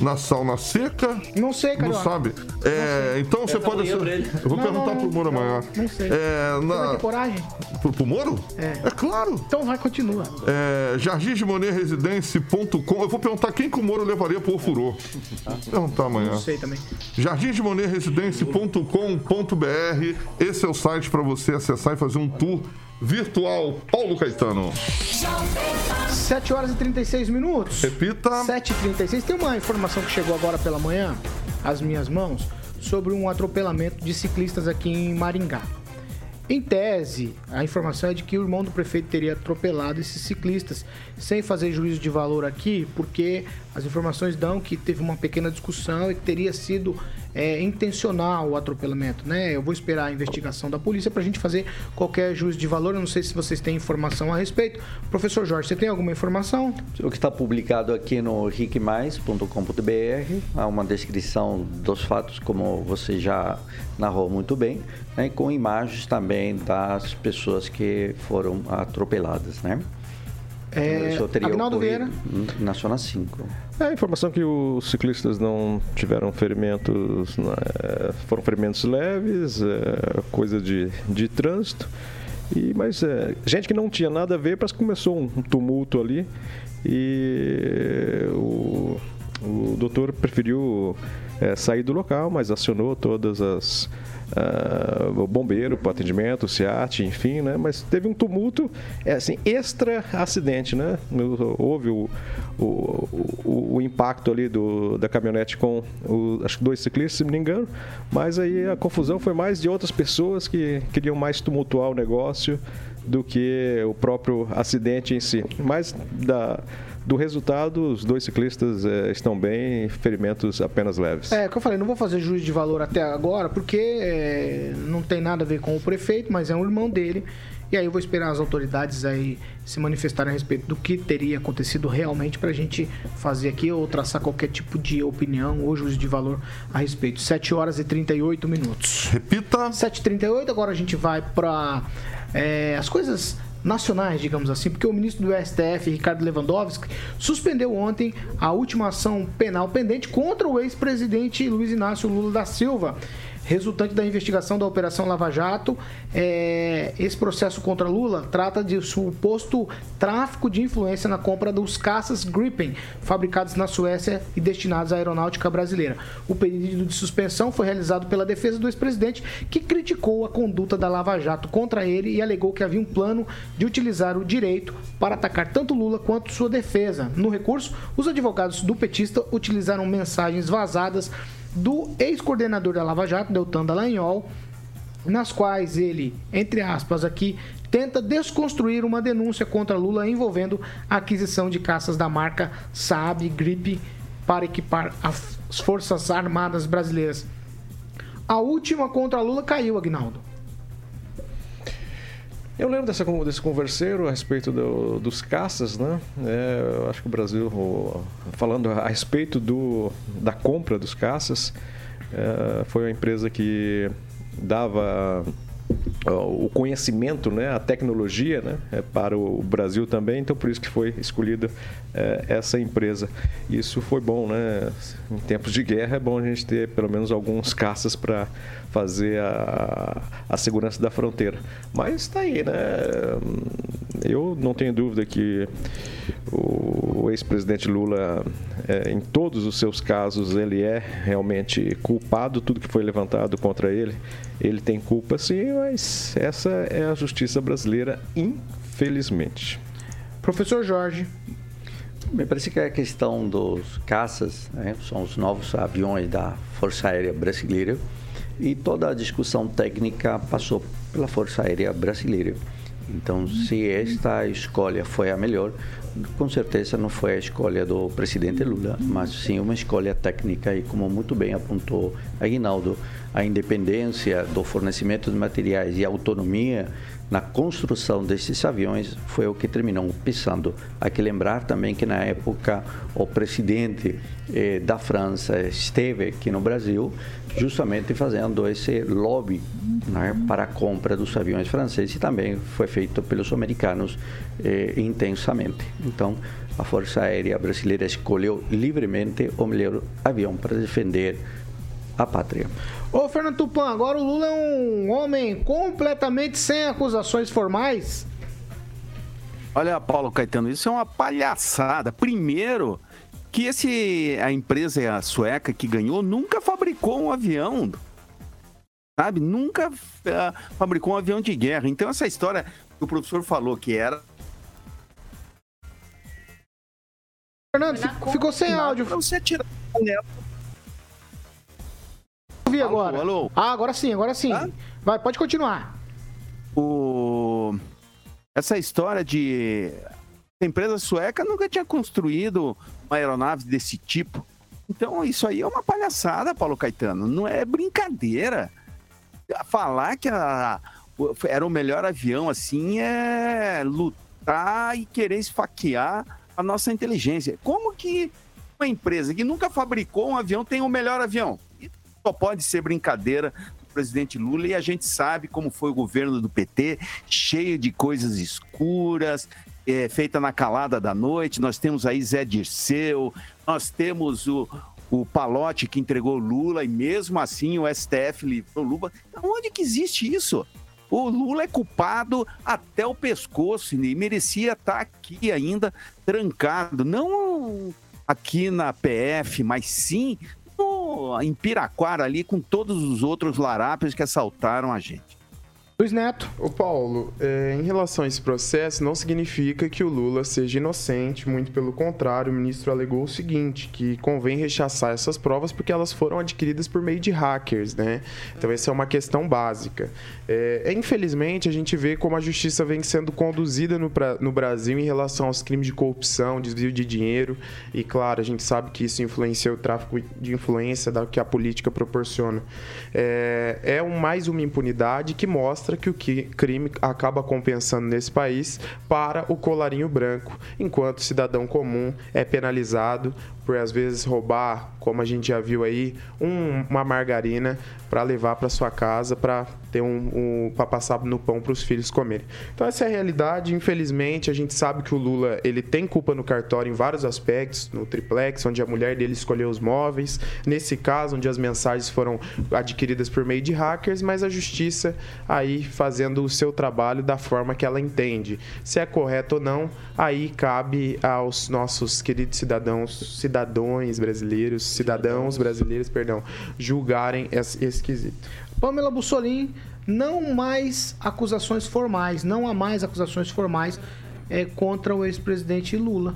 na sauna seca? Não sei, Não Carioca. sabe? É, então você Pergunta pode ser. Eu vou Não, perguntar não, pro Moro não, amanhã. não sei. É, Você vai na... ter coragem? pro, pro Moro? É. É claro. Então vai, continua. É, jardimdemonetresidencia.com. Eu vou perguntar quem que o Moro levaria pro Ofurô. Vou perguntar amanhã. Não sei também. jardimdemonetresidencia.com.br. Esse é o site para você acessar e fazer um tour virtual. Paulo Caetano. 7 horas e 36 minutos. Repita. 7h36. Tem uma informação que chegou agora pela manhã, às minhas mãos, sobre um atropelamento de ciclistas aqui em Maringá. Em tese, a informação é de que o irmão do prefeito teria atropelado esses ciclistas, sem fazer juízo de valor aqui, porque as informações dão que teve uma pequena discussão e que teria sido é, intencional o atropelamento, né? Eu vou esperar a investigação da polícia para a gente fazer qualquer juízo de valor. Eu não sei se vocês têm informação a respeito. Professor Jorge, você tem alguma informação? O que está publicado aqui no riquemais.com.br há uma descrição dos fatos, como você já narrou muito bem, né, com imagens também das pessoas que foram atropeladas, né? É, Isso teria Agnaldo ocorrido Vieira. Na zona 5. É a informação que os ciclistas não tiveram ferimentos, né, foram ferimentos leves, é, coisa de, de trânsito. E, mas é, gente que não tinha nada a ver, parece que começou um, um tumulto ali e o, o doutor preferiu é, sair do local, mas acionou todas as uh, bombeiro para atendimento, SEAT, enfim, né? Mas teve um tumulto, é assim, extra acidente, né? Houve o, o, o, o impacto ali do, da caminhonete com o, acho que dois ciclistas, se não me engano, mas aí a confusão foi mais de outras pessoas que queriam mais tumultuar o negócio do que o próprio acidente em si. Mas da do resultado, os dois ciclistas é, estão bem, ferimentos apenas leves. É, que eu falei, não vou fazer juízo de valor até agora, porque é, não tem nada a ver com o prefeito, mas é um irmão dele. E aí eu vou esperar as autoridades aí se manifestarem a respeito do que teria acontecido realmente para a gente fazer aqui ou traçar qualquer tipo de opinião ou juízo de valor a respeito. 7 horas e 38 minutos. Repita. 7h38, agora a gente vai para é, as coisas nacionais, digamos assim, porque o ministro do STF, Ricardo Lewandowski, suspendeu ontem a última ação penal pendente contra o ex-presidente Luiz Inácio Lula da Silva resultante da investigação da Operação Lava Jato. É, esse processo contra Lula trata de suposto tráfico de influência na compra dos caças Gripen, fabricados na Suécia e destinados à aeronáutica brasileira. O pedido de suspensão foi realizado pela defesa do ex-presidente, que criticou a conduta da Lava Jato contra ele e alegou que havia um plano de utilizar o direito para atacar tanto Lula quanto sua defesa. No recurso, os advogados do petista utilizaram mensagens vazadas do ex-coordenador da Lava Jato, Deltan Dallagnol, nas quais ele, entre aspas aqui, tenta desconstruir uma denúncia contra Lula envolvendo a aquisição de caças da marca Saab Grip para equipar as Forças Armadas Brasileiras. A última contra Lula caiu, Agnaldo. Eu lembro dessa, desse converseiro a respeito do, dos caças, né? É, eu acho que o Brasil, falando a respeito do, da compra dos caças, é, foi uma empresa que dava o conhecimento, né, a tecnologia né, é, para o Brasil também, então por isso que foi escolhida é, essa empresa. Isso foi bom, né? Em tempos de guerra é bom a gente ter pelo menos alguns caças para fazer a, a segurança da fronteira. Mas está aí, né? Eu não tenho dúvida que o ex-presidente Lula, é, em todos os seus casos, ele é realmente culpado. Tudo que foi levantado contra ele, ele tem culpa sim, mas essa é a justiça brasileira, infelizmente. Professor Jorge. Me parece que a questão dos caças, né, são os novos aviões da Força Aérea Brasileira, e toda a discussão técnica passou pela Força Aérea Brasileira. Então, se esta escolha foi a melhor, com certeza não foi a escolha do presidente Lula, mas sim uma escolha técnica e, como muito bem apontou Aguinaldo, a independência do fornecimento de materiais e a autonomia na construção desses aviões foi o que terminou pisando. Há que lembrar também que na época o presidente eh, da França esteve aqui no Brasil justamente fazendo esse lobby né, para a compra dos aviões franceses e também foi feito pelos americanos eh, intensamente. Então, a Força Aérea Brasileira escolheu livremente o melhor avião para defender a pátria. Ô, Fernando Tupan, agora o Lula é um homem completamente sem acusações formais? Olha, Paulo Caetano, isso é uma palhaçada. Primeiro, que esse a empresa a sueca que ganhou nunca fabricou um avião. Sabe? Nunca uh, fabricou um avião de guerra. Então essa história que o professor falou que era Fernando, ficou sem áudio. Você tira Ouvi agora. Alô, Ah, agora sim, agora sim. Vai, pode continuar. O essa história de a empresa sueca nunca tinha construído uma aeronave desse tipo. Então, isso aí é uma palhaçada, Paulo Caetano. Não é brincadeira. Falar que a, era o melhor avião assim é lutar e querer esfaquear a nossa inteligência. Como que uma empresa que nunca fabricou um avião tem o melhor avião? Só pode ser brincadeira presidente Lula e a gente sabe como foi o governo do PT, cheio de coisas escuras, é, feita na calada da noite. Nós temos aí Zé Dirceu, nós temos o, o Palote que entregou Lula e mesmo assim o STF livrou Lula. Onde que existe isso? O Lula é culpado até o pescoço e merecia estar aqui ainda trancado, não aqui na PF, mas sim no, em Piraquara ali com todos os outros larápios que assaltaram a gente. Luiz Neto. Ô Paulo, é, em relação a esse processo, não significa que o Lula seja inocente, muito pelo contrário, o ministro alegou o seguinte, que convém rechaçar essas provas porque elas foram adquiridas por meio de hackers, né? Então essa é uma questão básica. É, infelizmente, a gente vê como a justiça vem sendo conduzida no, no Brasil em relação aos crimes de corrupção, desvio de dinheiro, e claro, a gente sabe que isso influencia o tráfico de influência da, que a política proporciona. É, é um, mais uma impunidade que mostra mostra que o crime acaba compensando nesse país para o colarinho branco, enquanto o cidadão comum é penalizado por às vezes roubar, como a gente já viu aí, um, uma margarina para levar para sua casa para ter um, um para passar no pão para os filhos comerem. Então essa é a realidade. Infelizmente a gente sabe que o Lula ele tem culpa no cartório em vários aspectos, no triplex, onde a mulher dele escolheu os móveis, nesse caso onde as mensagens foram adquiridas por meio de hackers, mas a justiça aí fazendo o seu trabalho da forma que ela entende. Se é correto ou não, aí cabe aos nossos queridos cidadãos, cidadãos brasileiros, cidadãos brasileiros, perdão, julgarem esse, esse quesito. Pamela Bussolini, não mais acusações formais, não há mais acusações formais é, contra o ex-presidente Lula.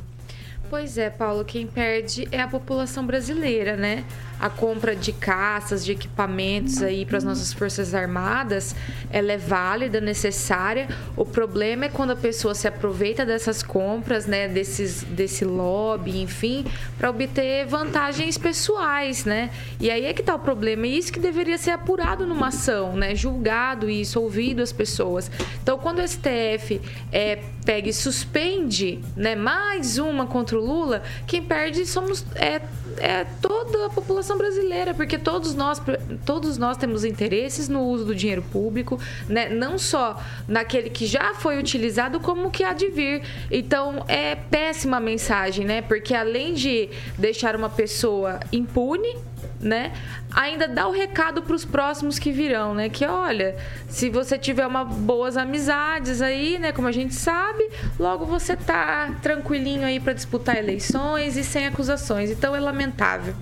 Pois é, Paulo, quem perde é a população brasileira, né? A compra de caças, de equipamentos aí para as nossas forças armadas, ela é válida, necessária. O problema é quando a pessoa se aproveita dessas compras, né, desses desse lobby, enfim, para obter vantagens pessoais, né? E aí é que tá o problema, e isso que deveria ser apurado numa ação, né? Julgado isso, ouvido as pessoas. Então, quando o STF é pega e suspende, né, mais uma contra o Lula, quem perde somos é, é toda a população brasileira, porque todos nós, todos nós temos interesses no uso do dinheiro público, né? não só naquele que já foi utilizado, como que há de vir. Então, é péssima a mensagem, né? Porque além de deixar uma pessoa impune, né? Ainda dá o recado para os próximos que virão, né? Que olha, se você tiver uma boas amizades aí, né? Como a gente sabe, logo você tá tranquilinho aí para disputar eleições e sem acusações. Então é lamentável.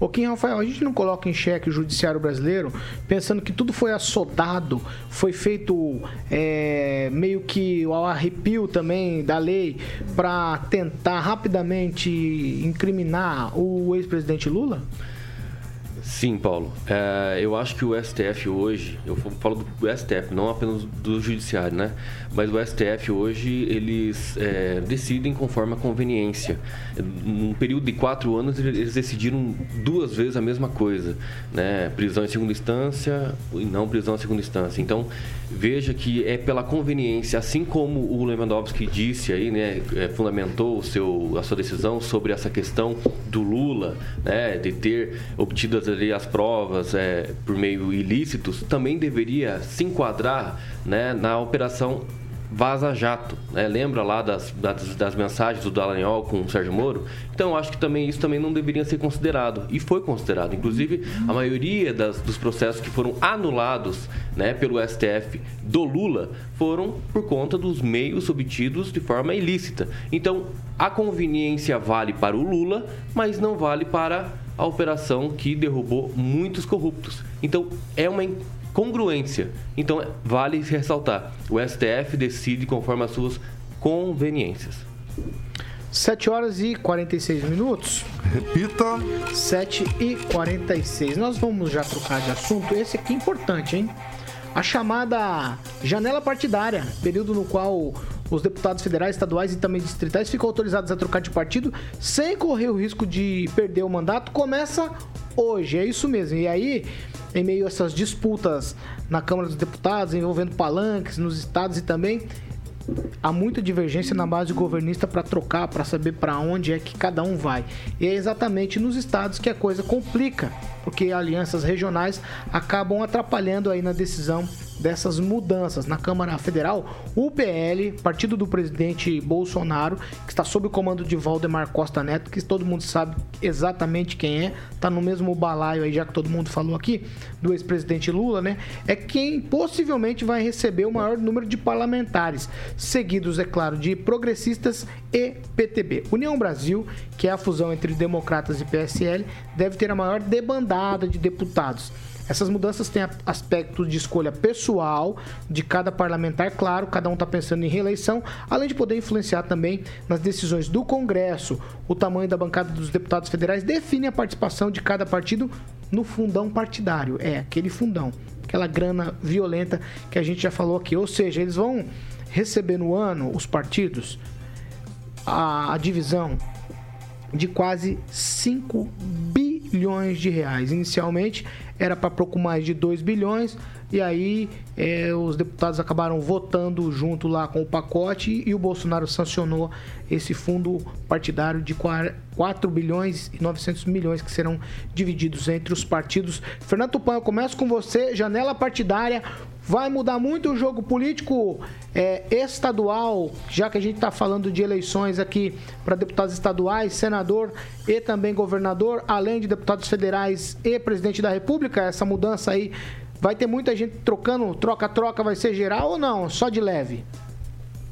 O Kim Rafael, a gente não coloca em xeque o judiciário brasileiro pensando que tudo foi assodado, foi feito é, meio que ao arrepio também da lei para tentar rapidamente incriminar o ex-presidente Lula? Sim, Paulo. É, eu acho que o STF hoje, eu falo do STF, não apenas do Judiciário, né? Mas o STF hoje, eles é, decidem conforme a conveniência. Num período de quatro anos, eles decidiram duas vezes a mesma coisa, né? Prisão em segunda instância e não prisão em segunda instância. Então, veja que é pela conveniência, assim como o Lewandowski disse aí, né? É, fundamentou o seu, a sua decisão sobre essa questão do Lula, né? De ter obtido as ali as provas é, por meio ilícitos, também deveria se enquadrar né, na operação Vaza Jato, né? Lembra lá das, das, das, mensagens do Dallagnol com o Sérgio Moro? Então, acho que também isso também não deveria ser considerado. E foi considerado. Inclusive, a maioria das, dos processos que foram anulados né, pelo STF do Lula foram por conta dos meios obtidos de forma ilícita. Então, a conveniência vale para o Lula, mas não vale para a operação que derrubou muitos corruptos. Então, é uma congruência. Então, vale ressaltar: o STF decide conforme as suas conveniências. 7 horas e 46 minutos. Repita. 7 e 46. Nós vamos já trocar de assunto. Esse aqui é importante, hein? A chamada janela partidária, período no qual os deputados federais, estaduais e também distritais ficam autorizados a trocar de partido sem correr o risco de perder o mandato, começa hoje. É isso mesmo. E aí, em meio a essas disputas na Câmara dos Deputados, envolvendo palanques nos estados e também há muita divergência na base governista para trocar, para saber para onde é que cada um vai. E é exatamente nos estados que a coisa complica, porque alianças regionais acabam atrapalhando aí na decisão dessas mudanças. Na Câmara Federal, o PL, partido do presidente Bolsonaro, que está sob o comando de Valdemar Costa Neto, que todo mundo sabe exatamente quem é, está no mesmo balaio aí, já que todo mundo falou aqui, do ex-presidente Lula, né? É quem possivelmente vai receber o maior número de parlamentares, seguidos, é claro, de progressistas e PTB. União Brasil, que é a fusão entre democratas e PSL, deve ter a maior debandada de deputados. Essas mudanças têm aspectos de escolha pessoal de cada parlamentar, claro, cada um está pensando em reeleição, além de poder influenciar também nas decisões do Congresso. O tamanho da bancada dos deputados federais define a participação de cada partido no fundão partidário. É, aquele fundão, aquela grana violenta que a gente já falou aqui. Ou seja, eles vão receber no ano, os partidos, a, a divisão de quase 5 bilhões de reais. Inicialmente era para pouco mais de 2 bilhões, e aí é, os deputados acabaram votando junto lá com o pacote e o Bolsonaro sancionou esse fundo partidário de 4 bilhões e 900 milhões que serão divididos entre os partidos. Fernando Tupan, eu começo com você, janela partidária. Vai mudar muito o jogo político é, estadual, já que a gente está falando de eleições aqui para deputados estaduais, senador e também governador, além de deputados federais e presidente da República. Essa mudança aí vai ter muita gente trocando, troca-troca, vai ser geral ou não? Só de leve?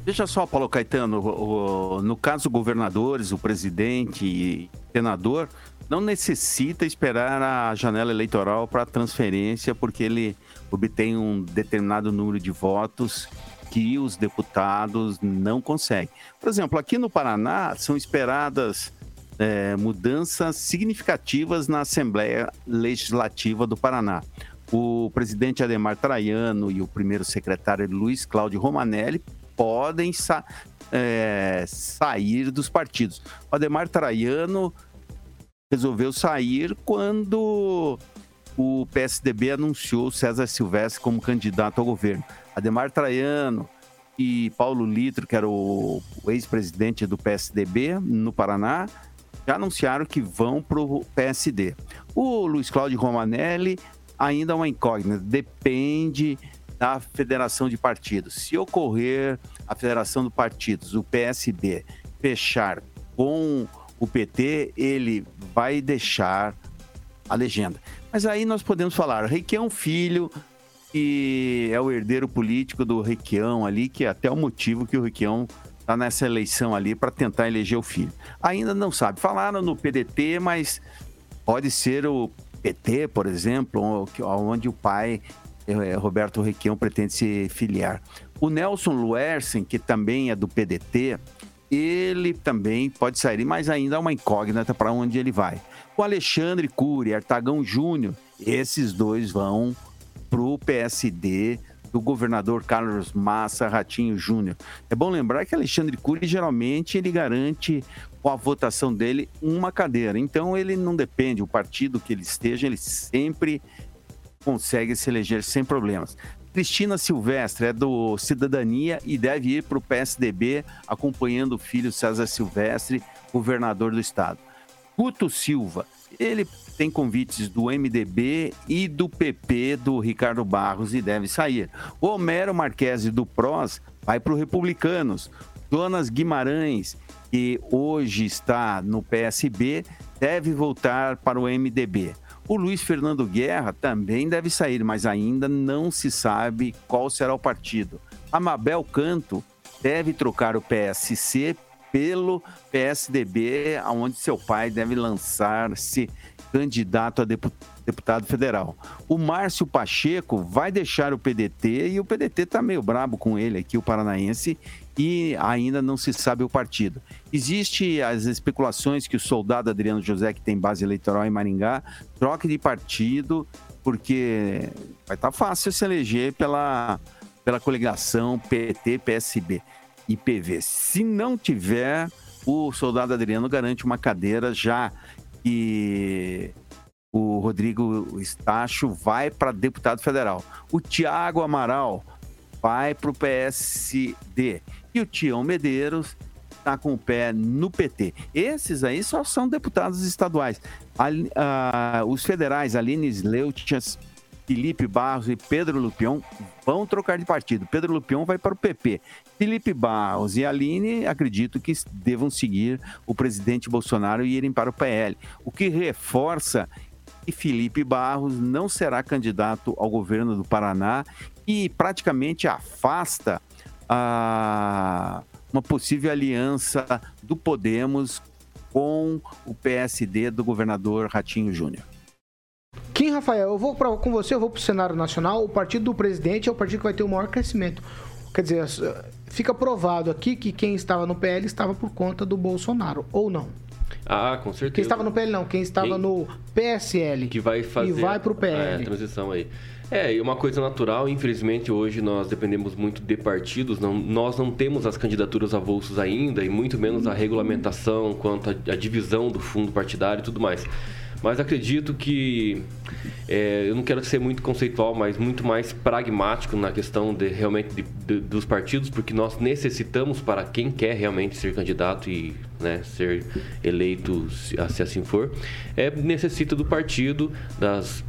Deixa só, Paulo Caetano, o, o, no caso governadores, o presidente e senador, não necessita esperar a janela eleitoral para transferência, porque ele obtém um determinado número de votos que os deputados não conseguem. Por exemplo, aqui no Paraná são esperadas é, mudanças significativas na Assembleia Legislativa do Paraná. O presidente Ademar Traiano e o primeiro secretário Luiz Cláudio Romanelli podem sa é, sair dos partidos. O Ademar Traiano resolveu sair quando o PSDB anunciou César Silvestre como candidato ao governo. Ademar Traiano e Paulo Litro, que era o, ex-presidente do PSDB no Paraná, já anunciaram que vão para o PSD. O Luiz Cláudio Romanelli ainda é uma incógnita, depende da federação de partidos. Se ocorrer a federação de partidos, o PSB, fechar com o PT, ele vai deixar a legenda. Mas aí nós podemos falar, Requião Filho, que é o herdeiro político do Requião ali, que é até o motivo que o Requião está nessa eleição ali para tentar eleger o filho. Ainda não sabe. Falaram no PDT, mas pode ser o PT, por exemplo, onde o pai, é, Roberto Requião, pretende se filiar. O Nelson Luersen, que também é do PDT, ele também pode sair, mas ainda é uma incógnita para onde ele vai. O Alexandre Cury, Artagão Júnior, esses dois vão para o PSD do governador Carlos Massa Ratinho Júnior. É bom lembrar que Alexandre Cury geralmente ele garante com a votação dele uma cadeira. Então ele não depende, o partido que ele esteja, ele sempre consegue se eleger sem problemas. Cristina Silvestre é do Cidadania e deve ir para o PSDB, acompanhando o filho César Silvestre, governador do estado. Guto Silva, ele tem convites do MDB e do PP do Ricardo Barros e deve sair. O Homero Marquesi do PROS vai para o Republicanos. Jonas Guimarães, que hoje está no PSB, deve voltar para o MDB. O Luiz Fernando Guerra também deve sair, mas ainda não se sabe qual será o partido. A Mabel Canto deve trocar o PSC pelo PSDB, onde seu pai deve lançar-se candidato a deputado federal. O Márcio Pacheco vai deixar o PDT e o PDT está meio brabo com ele aqui, o paranaense, e ainda não se sabe o partido. Existe as especulações que o soldado Adriano José, que tem base eleitoral em Maringá, troque de partido, porque vai estar tá fácil se eleger pela, pela coligação PT-PSB e PV. Se não tiver, o soldado Adriano garante uma cadeira já que o Rodrigo Estacho vai para deputado federal. O Tiago Amaral vai para o PSD. E o Tião Medeiros está com o pé no PT. Esses aí só são deputados estaduais. A, a, os federais, Aline Sleutias Felipe Barros e Pedro Lupion vão trocar de partido. Pedro Lupion vai para o PP. Felipe Barros e Aline acredito que devam seguir o presidente Bolsonaro e irem para o PL. O que reforça que Felipe Barros não será candidato ao governo do Paraná e praticamente afasta a, uma possível aliança do Podemos com o PSD do governador Ratinho Júnior. Kim Rafael, eu vou pra, com você, eu vou para o cenário nacional. O partido do presidente é o partido que vai ter o maior crescimento. Quer dizer, fica provado aqui que quem estava no PL estava por conta do Bolsonaro, ou não? Ah, com certeza. Quem estava no PL não, quem estava quem... no PSL. Que vai fazer e vai para o PL. A transição aí. É, e uma coisa natural, infelizmente hoje nós dependemos muito de partidos, não, nós não temos as candidaturas avulsos ainda, e muito menos a regulamentação quanto a divisão do fundo partidário e tudo mais. Mas acredito que é, eu não quero ser muito conceitual, mas muito mais pragmático na questão de realmente de, de, dos partidos, porque nós necessitamos para quem quer realmente ser candidato e né, ser eleito, se, assim for, é, necessita do partido, das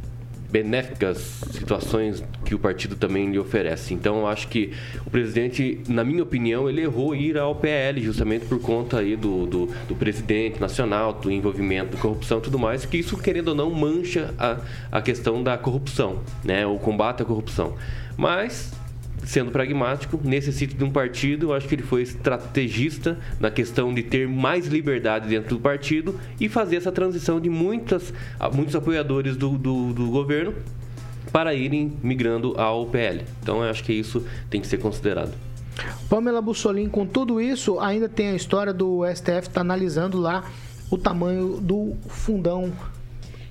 benéficas situações que o partido também lhe oferece. Então, eu acho que o presidente, na minha opinião, ele errou ir ao PL justamente por conta aí do, do, do presidente nacional, do envolvimento da corrupção e tudo mais, que isso, querendo ou não, mancha a, a questão da corrupção, né? o combate à corrupção. Mas sendo pragmático, necessita de um partido. Eu acho que ele foi estrategista na questão de ter mais liberdade dentro do partido e fazer essa transição de muitas, muitos apoiadores do, do, do governo para irem migrando ao PL. Então, eu acho que isso tem que ser considerado. Pamela Bussolini, com tudo isso, ainda tem a história do STF está analisando lá o tamanho do fundão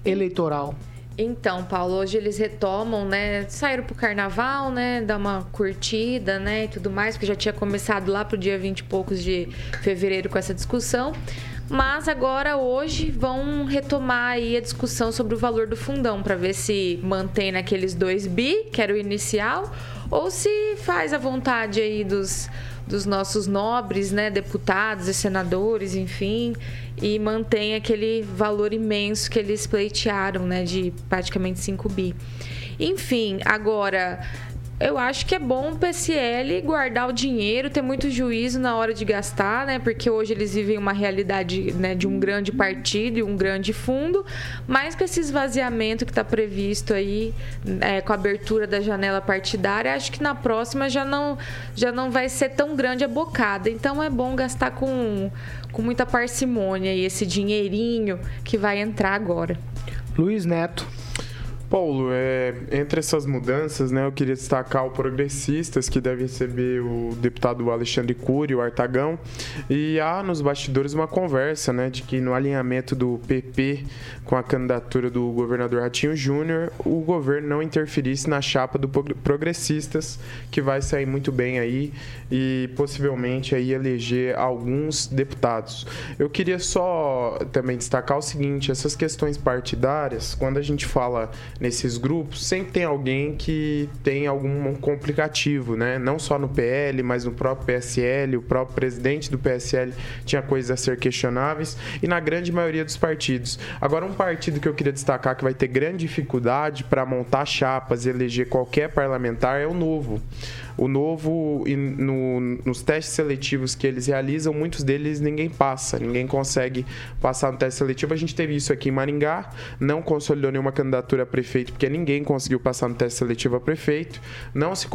eleitoral. Então, Paulo, hoje eles retomam, né? Saíram pro carnaval, né? Dar uma curtida, né? E tudo mais, porque já tinha começado lá pro dia 20 e poucos de fevereiro com essa discussão. Mas agora, hoje, vão retomar aí a discussão sobre o valor do fundão, para ver se mantém naqueles 2 bi, que era o inicial, ou se faz a vontade aí dos, dos nossos nobres, né, deputados e senadores, enfim, e mantém aquele valor imenso que eles pleitearam, né, de praticamente 5 bi. Enfim, agora eu acho que é bom o PSL guardar o dinheiro, ter muito juízo na hora de gastar, né? Porque hoje eles vivem uma realidade né, de um grande partido e um grande fundo, mas com esse esvaziamento que está previsto aí, é, com a abertura da janela partidária, acho que na próxima já não, já não vai ser tão grande a bocada. Então é bom gastar com, com muita parcimônia e esse dinheirinho que vai entrar agora. Luiz Neto. Paulo, é, entre essas mudanças, né, eu queria destacar o Progressistas, que deve receber o deputado Alexandre Cury, o Artagão, e há nos bastidores uma conversa né, de que no alinhamento do PP com a candidatura do governador Ratinho Júnior, o governo não interferisse na chapa do Progressistas, que vai sair muito bem aí e possivelmente aí eleger alguns deputados. Eu queria só também destacar o seguinte, essas questões partidárias, quando a gente fala nesses grupos, sempre tem alguém que tem algum complicativo, né? Não só no PL, mas no próprio PSL, o próprio presidente do PSL tinha coisas a ser questionáveis e na grande maioria dos partidos. Agora, um partido que eu queria destacar que vai ter grande dificuldade para montar chapas e eleger qualquer parlamentar é o Novo. O novo, no, nos testes seletivos que eles realizam, muitos deles ninguém passa, ninguém consegue passar no teste seletivo. A gente teve isso aqui em Maringá, não consolidou nenhuma candidatura a prefeito, porque ninguém conseguiu passar no teste seletivo a prefeito. Não se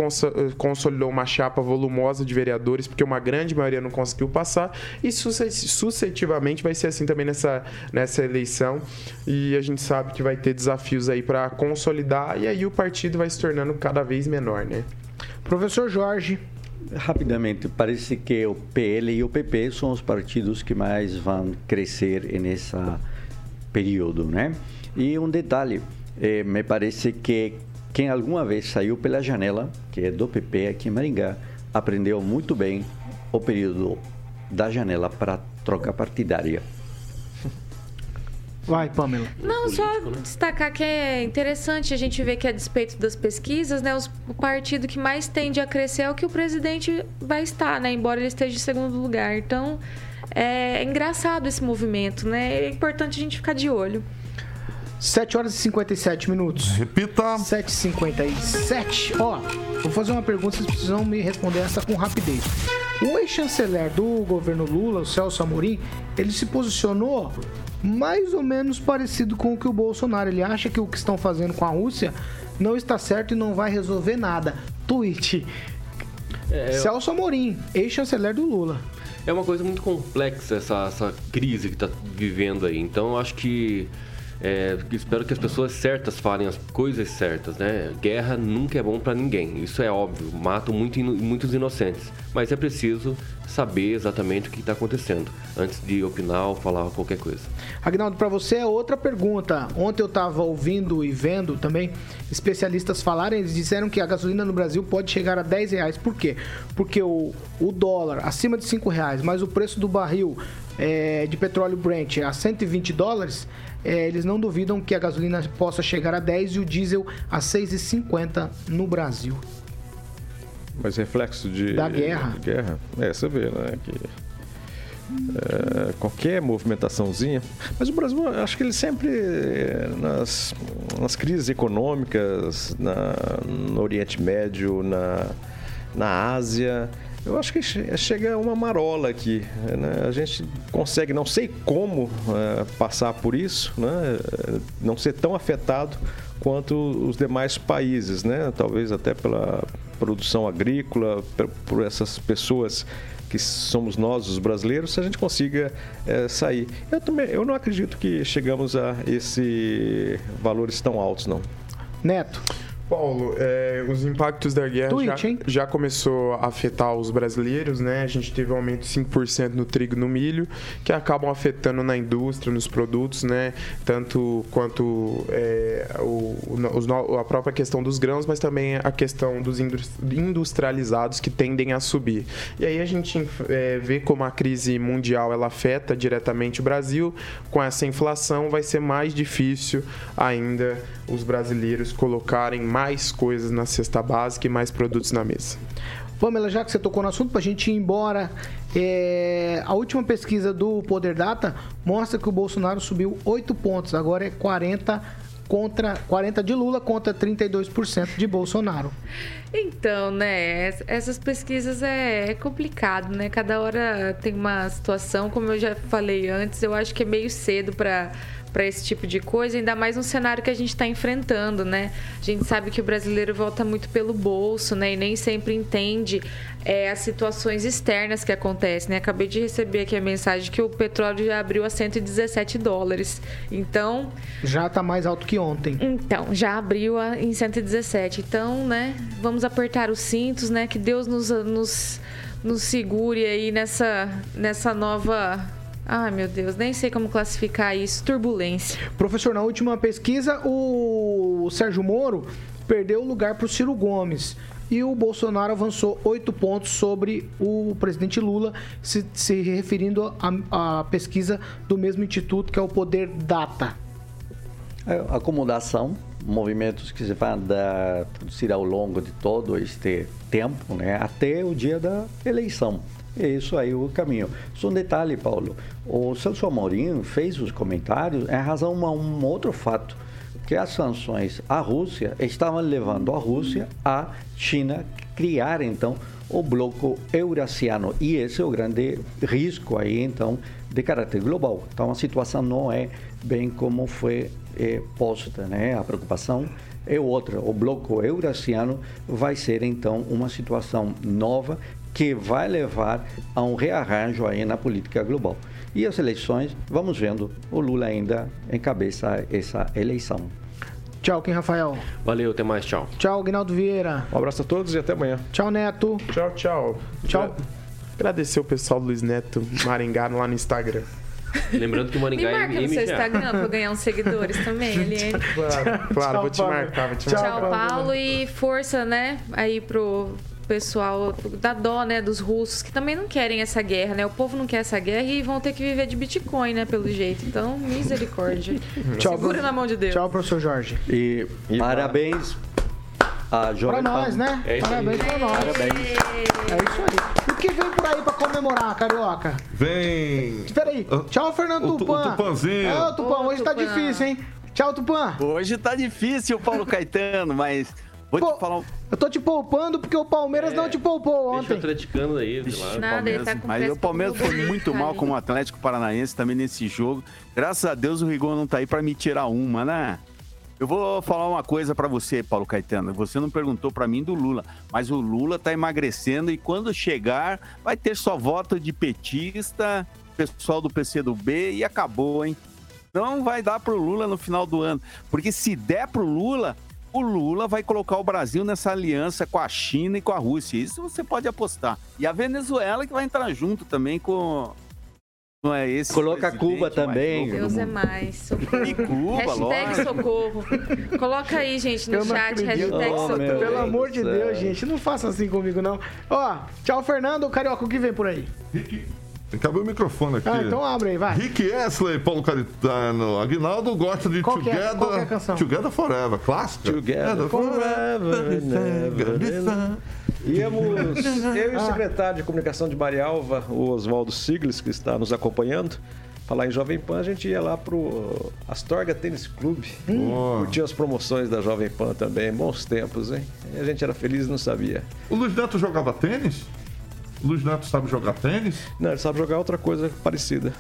consolidou uma chapa volumosa de vereadores, porque uma grande maioria não conseguiu passar. E sucessivamente vai ser assim também nessa, nessa eleição. E a gente sabe que vai ter desafios aí para consolidar, e aí o partido vai se tornando cada vez menor, né? Professor Jorge. Rapidamente, parece que o PL e o PP são os partidos que mais vão crescer nesse período, né? E um detalhe, eh, me parece que quem alguma vez saiu pela janela, que é do PP aqui em Maringá, aprendeu muito bem o período da janela para troca partidária. Vai, Pamela. Não, só né? destacar que é interessante a gente ver que, a despeito das pesquisas, né, os, o partido que mais tende a crescer é o que o presidente vai estar, né, embora ele esteja em segundo lugar. Então, é engraçado esse movimento, né? É importante a gente ficar de olho. 7 horas e 57 minutos. Repita. 7h57. Ó, vou fazer uma pergunta, vocês precisam me responder essa com rapidez. O ex-chanceler do governo Lula, o Celso Amorim, ele se posicionou mais ou menos parecido com o que o Bolsonaro. Ele acha que o que estão fazendo com a Rússia não está certo e não vai resolver nada. Tweet. É, eu- Celso Amorim, ex-chanceler do Lula. É uma coisa muito complexa essa, essa crise que está vivendo aí. Então eu acho que é, espero que as pessoas certas falem as coisas certas, né? Guerra nunca é bom para ninguém. Isso é óbvio. Matam muito, muitos inocentes. Mas é preciso saber exatamente o que está acontecendo antes de opinar ou falar qualquer coisa. Agnaldo, para você é outra pergunta. Ontem eu estava ouvindo e vendo também especialistas falarem, eles disseram que a gasolina no Brasil pode chegar a 10 reais. Por quê? Porque o, o dólar acima de 5 reais, mas o preço do barril é, de petróleo Brent a 120 dólares, é, eles não duvidam que a gasolina possa chegar a 10 e o diesel a 6,50 no Brasil. Mas reflexo de. Da guerra. de guerra. É, você vê, né? Que. é, qualquer movimentaçãozinha. Mas o Brasil, acho que ele sempre, é, nas, nas crises econômicas, na, no Oriente Médio, na, na Ásia, eu acho que che- chega uma marola aqui. né? A gente consegue, não sei como, é, passar por isso, né? não ser tão afetado quanto os demais países, né? Talvez até pela produção agrícola, por essas pessoas que somos nós, os brasileiros, se a gente consiga eh, sair. Eu também, eu não acredito que chegamos a esses valores tão altos, não. Neto. Paulo, é, os impactos da guerra Twitch, já, já começou a afetar os brasileiros, né? A gente teve um aumento de 5% no trigo e no milho, que acabam afetando na indústria, nos produtos, né? Tanto quanto é, o, os a própria questão dos grãos, mas também a questão dos indus- industrializados que tendem a subir. E aí a gente é, vê como a crise mundial ela afeta diretamente o Brasil. Com essa inflação vai ser mais difícil ainda os brasileiros colocarem mais coisas na cesta básica e mais produtos na mesa. Pamela, já que você tocou no assunto, pra gente ir embora, é, a última pesquisa do Poder Data mostra que o Bolsonaro subiu 8 pontos, agora é 40 contra 40 de Lula contra 32% de Bolsonaro. Então, né, es- essas pesquisas é, é complicado, né? Cada hora tem uma situação, como eu já falei antes, eu acho que é meio cedo para para esse tipo de coisa, ainda mais no cenário que a gente está enfrentando, né? A gente sabe que o brasileiro volta muito pelo bolso, né? E nem sempre entende é, as situações externas que acontecem, né? Acabei de receber aqui a mensagem que o petróleo já abriu a 117 dólares. Então, Já tá mais alto que ontem. então, já abriu a- em 117. Então, né, vamos apertar os cintos, né? Que Deus nos, nos, nos segure aí nessa, nessa nova. Ai, meu Deus, nem sei como classificar isso. Turbulência. Professor, na última pesquisa, o Sérgio Moro perdeu o lugar para o Ciro Gomes. E o Bolsonaro avançou oito pontos sobre o presidente Lula, se, se referindo à pesquisa do mesmo instituto, que é o Poder Data. É, acomodação, movimentos que se vão dar, produzir ao longo de todo este tempo, né, até o dia da eleição. É isso aí o caminho. Só um detalhe, Paulo. O Celso Amorim fez os comentários em razão a um outro fato, que as sanções à Rússia estavam levando a Rússia à China criar, então, o bloco eurasiano. E esse é o grande risco aí, então, de caráter global. Então, a situação não é bem como foi eh, posta, né? A preocupação é outra. O bloco eurasiano vai ser, então, uma situação nova que vai levar a um rearranjo aí na política global. E as eleições, vamos vendo, o Lula ainda encabeça essa eleição. Tchau, Kim Rafael. Valeu, até mais, tchau. Tchau, Guinaldo Vieira. Um abraço a todos e até amanhã. Tchau, Neto. Tchau, tchau. Tchau. Agradecer o pessoal do Luiz Neto Maringá lá no Instagram. Lembrando que o Me Maringá é marca no seu. Instagram pra ganhar uns seguidores também, Eliane. Claro, claro, vou te Paulo. marcar, vou te Tchau, marcar. Tchau, Paulo, e força, né, aí pro pessoal da dó, né, dos russos, que também não querem essa guerra, né? O povo não quer essa guerra e vão ter que viver de Bitcoin, né, pelo jeito. Então, misericórdia. Tchau, Segura na mão de Deus. Tchau, professor Jorge. E, parabéns a Pra nós, né? É isso aí. Parabéns pra nós. Parabéns. É isso aí. E o que vem por aí pra comemorar, Carioca? Vem. Espera aí. Tchau, Fernando O tu- Tupan. o Tupanzinho. O Tupan, Ô, hoje tá Tupan. difícil, hein? Tchau, Tupã. Hoje tá difícil, Paulo Caetano, mas vou Pô, te falar um... Eu tô te poupando porque o Palmeiras não te poupou Deixa o ontem. atleticano aí, sei lá. Nada, ele tá Mas o Palmeiras foi muito mal com o Atlético Paranaense também nesse jogo. Graças a Deus o Rigor não tá aí pra me tirar uma, né? Eu vou falar uma coisa pra você, Paulo Caetano. Você não perguntou pra mim do Lula, mas o Lula tá emagrecendo e quando chegar vai ter só voto de petista, pessoal do PCdoB e acabou, hein? Não vai dar pro Lula no final do ano, porque se der pro Lula, o Lula vai colocar o Brasil nessa aliança com a China e com a Rússia. Isso você pode apostar. E a Venezuela que vai entrar junto também com. Não é esse. Coloca Cuba mais também. Deus é mais, socorro. E Cuba, hashtag lógico. socorro. Coloca aí, gente, no Eu não chat, acredito. hashtag Oh, socorro. meu Pelo amor de. Deus, gente, não faça assim comigo, não. Ó, tchau, Fernando. Carioca, o que vem por aí? Acabou o microfone aqui. Ah, então abre aí, vai. Rick Astley, Paulo Caetano. Aguinaldo gosta de Qual que é- Together, qual que é a canção? Together Forever, clássica. Together forever and Íamos, eu e o secretário de comunicação de Marialva, o Oswaldo Sigles, que está nos acompanhando, falar em Jovem Pan, a gente ia lá pro Astorga Tênis Clube, curtir as promoções da Jovem Pan também, bons tempos, hein? E a gente era feliz e não sabia. O Luiz Neto jogava tênis? Luiz Neto sabe jogar tênis? Não, ele sabe jogar outra coisa parecida.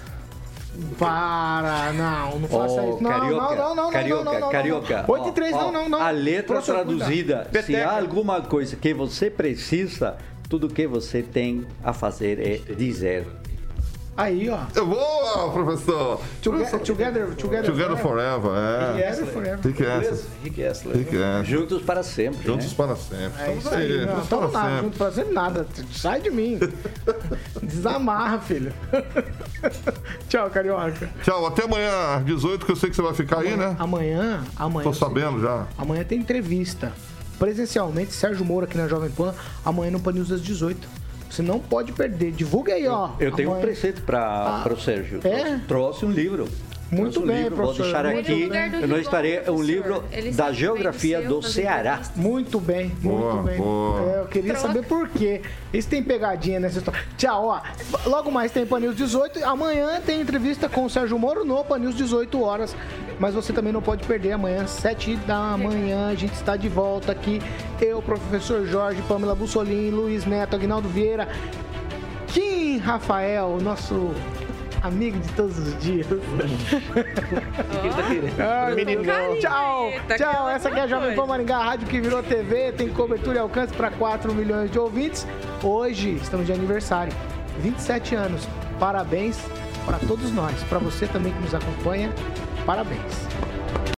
Para, não, não faça isso. Não, carioca, não, não, não, carioca, não, não, não, carioca. 8 e 3, Ó, não, não, não. A letra Professor, traduzida, se há alguma coisa que você precisa, tudo que você tem a fazer é dizer. Aí, ó. Boa, professor! Together, together, together, Together Forever, é. Together forever. Rick Astley. Rick Astley. Rick Astley. Juntos para sempre. Juntos né? para sempre. É Estamos aí, não, juntos estamos para nada, sempre. junto fazendo nada. Sai de mim. Desamarra, filho. Tchau, carioca. Tchau, até amanhã às 18, que eu sei que você vai ficar aí, né? Amanhã, amanhã. Tô sabendo já. Amanhã tem entrevista. Presencialmente, Sérgio Moura aqui na Jovem Pan. Amanhã no Pan News às 18. Você não pode perder. Divulga aí, ó. Eu tenho um presente para Ah, o Sérgio. é? Trouxe, trouxe um livro. Muito um bem, livro. Vou professor. deixar Muito aqui. Eu não estarei. Um livro da geografia do Ceará. Muito bem, muito Boa, bem. boa. É, eu queria Troca. saber por quê. Isso tem pegadinha nessa história. Tchau, ó. Logo mais tem Pan News 18. Amanhã tem entrevista com o Sérgio Moro no Pan News 18 horas. Mas você também não pode perder amanhã, 7 da manhã. A gente está de volta aqui. Eu, professor Jorge, Pamela Bussolini, Luiz Neto, Aguinaldo Vieira, Kim Rafael, nosso amigo de todos os dias. Ai, Meninão. Tchau, tchau. Essa aqui é a Jovem Pan. Maringá, a rádio que virou TV, tem cobertura e alcance para 4 milhões de ouvintes. Hoje estamos de aniversário, 27 anos. Parabéns para todos nós, para você também que nos acompanha. Parabéns.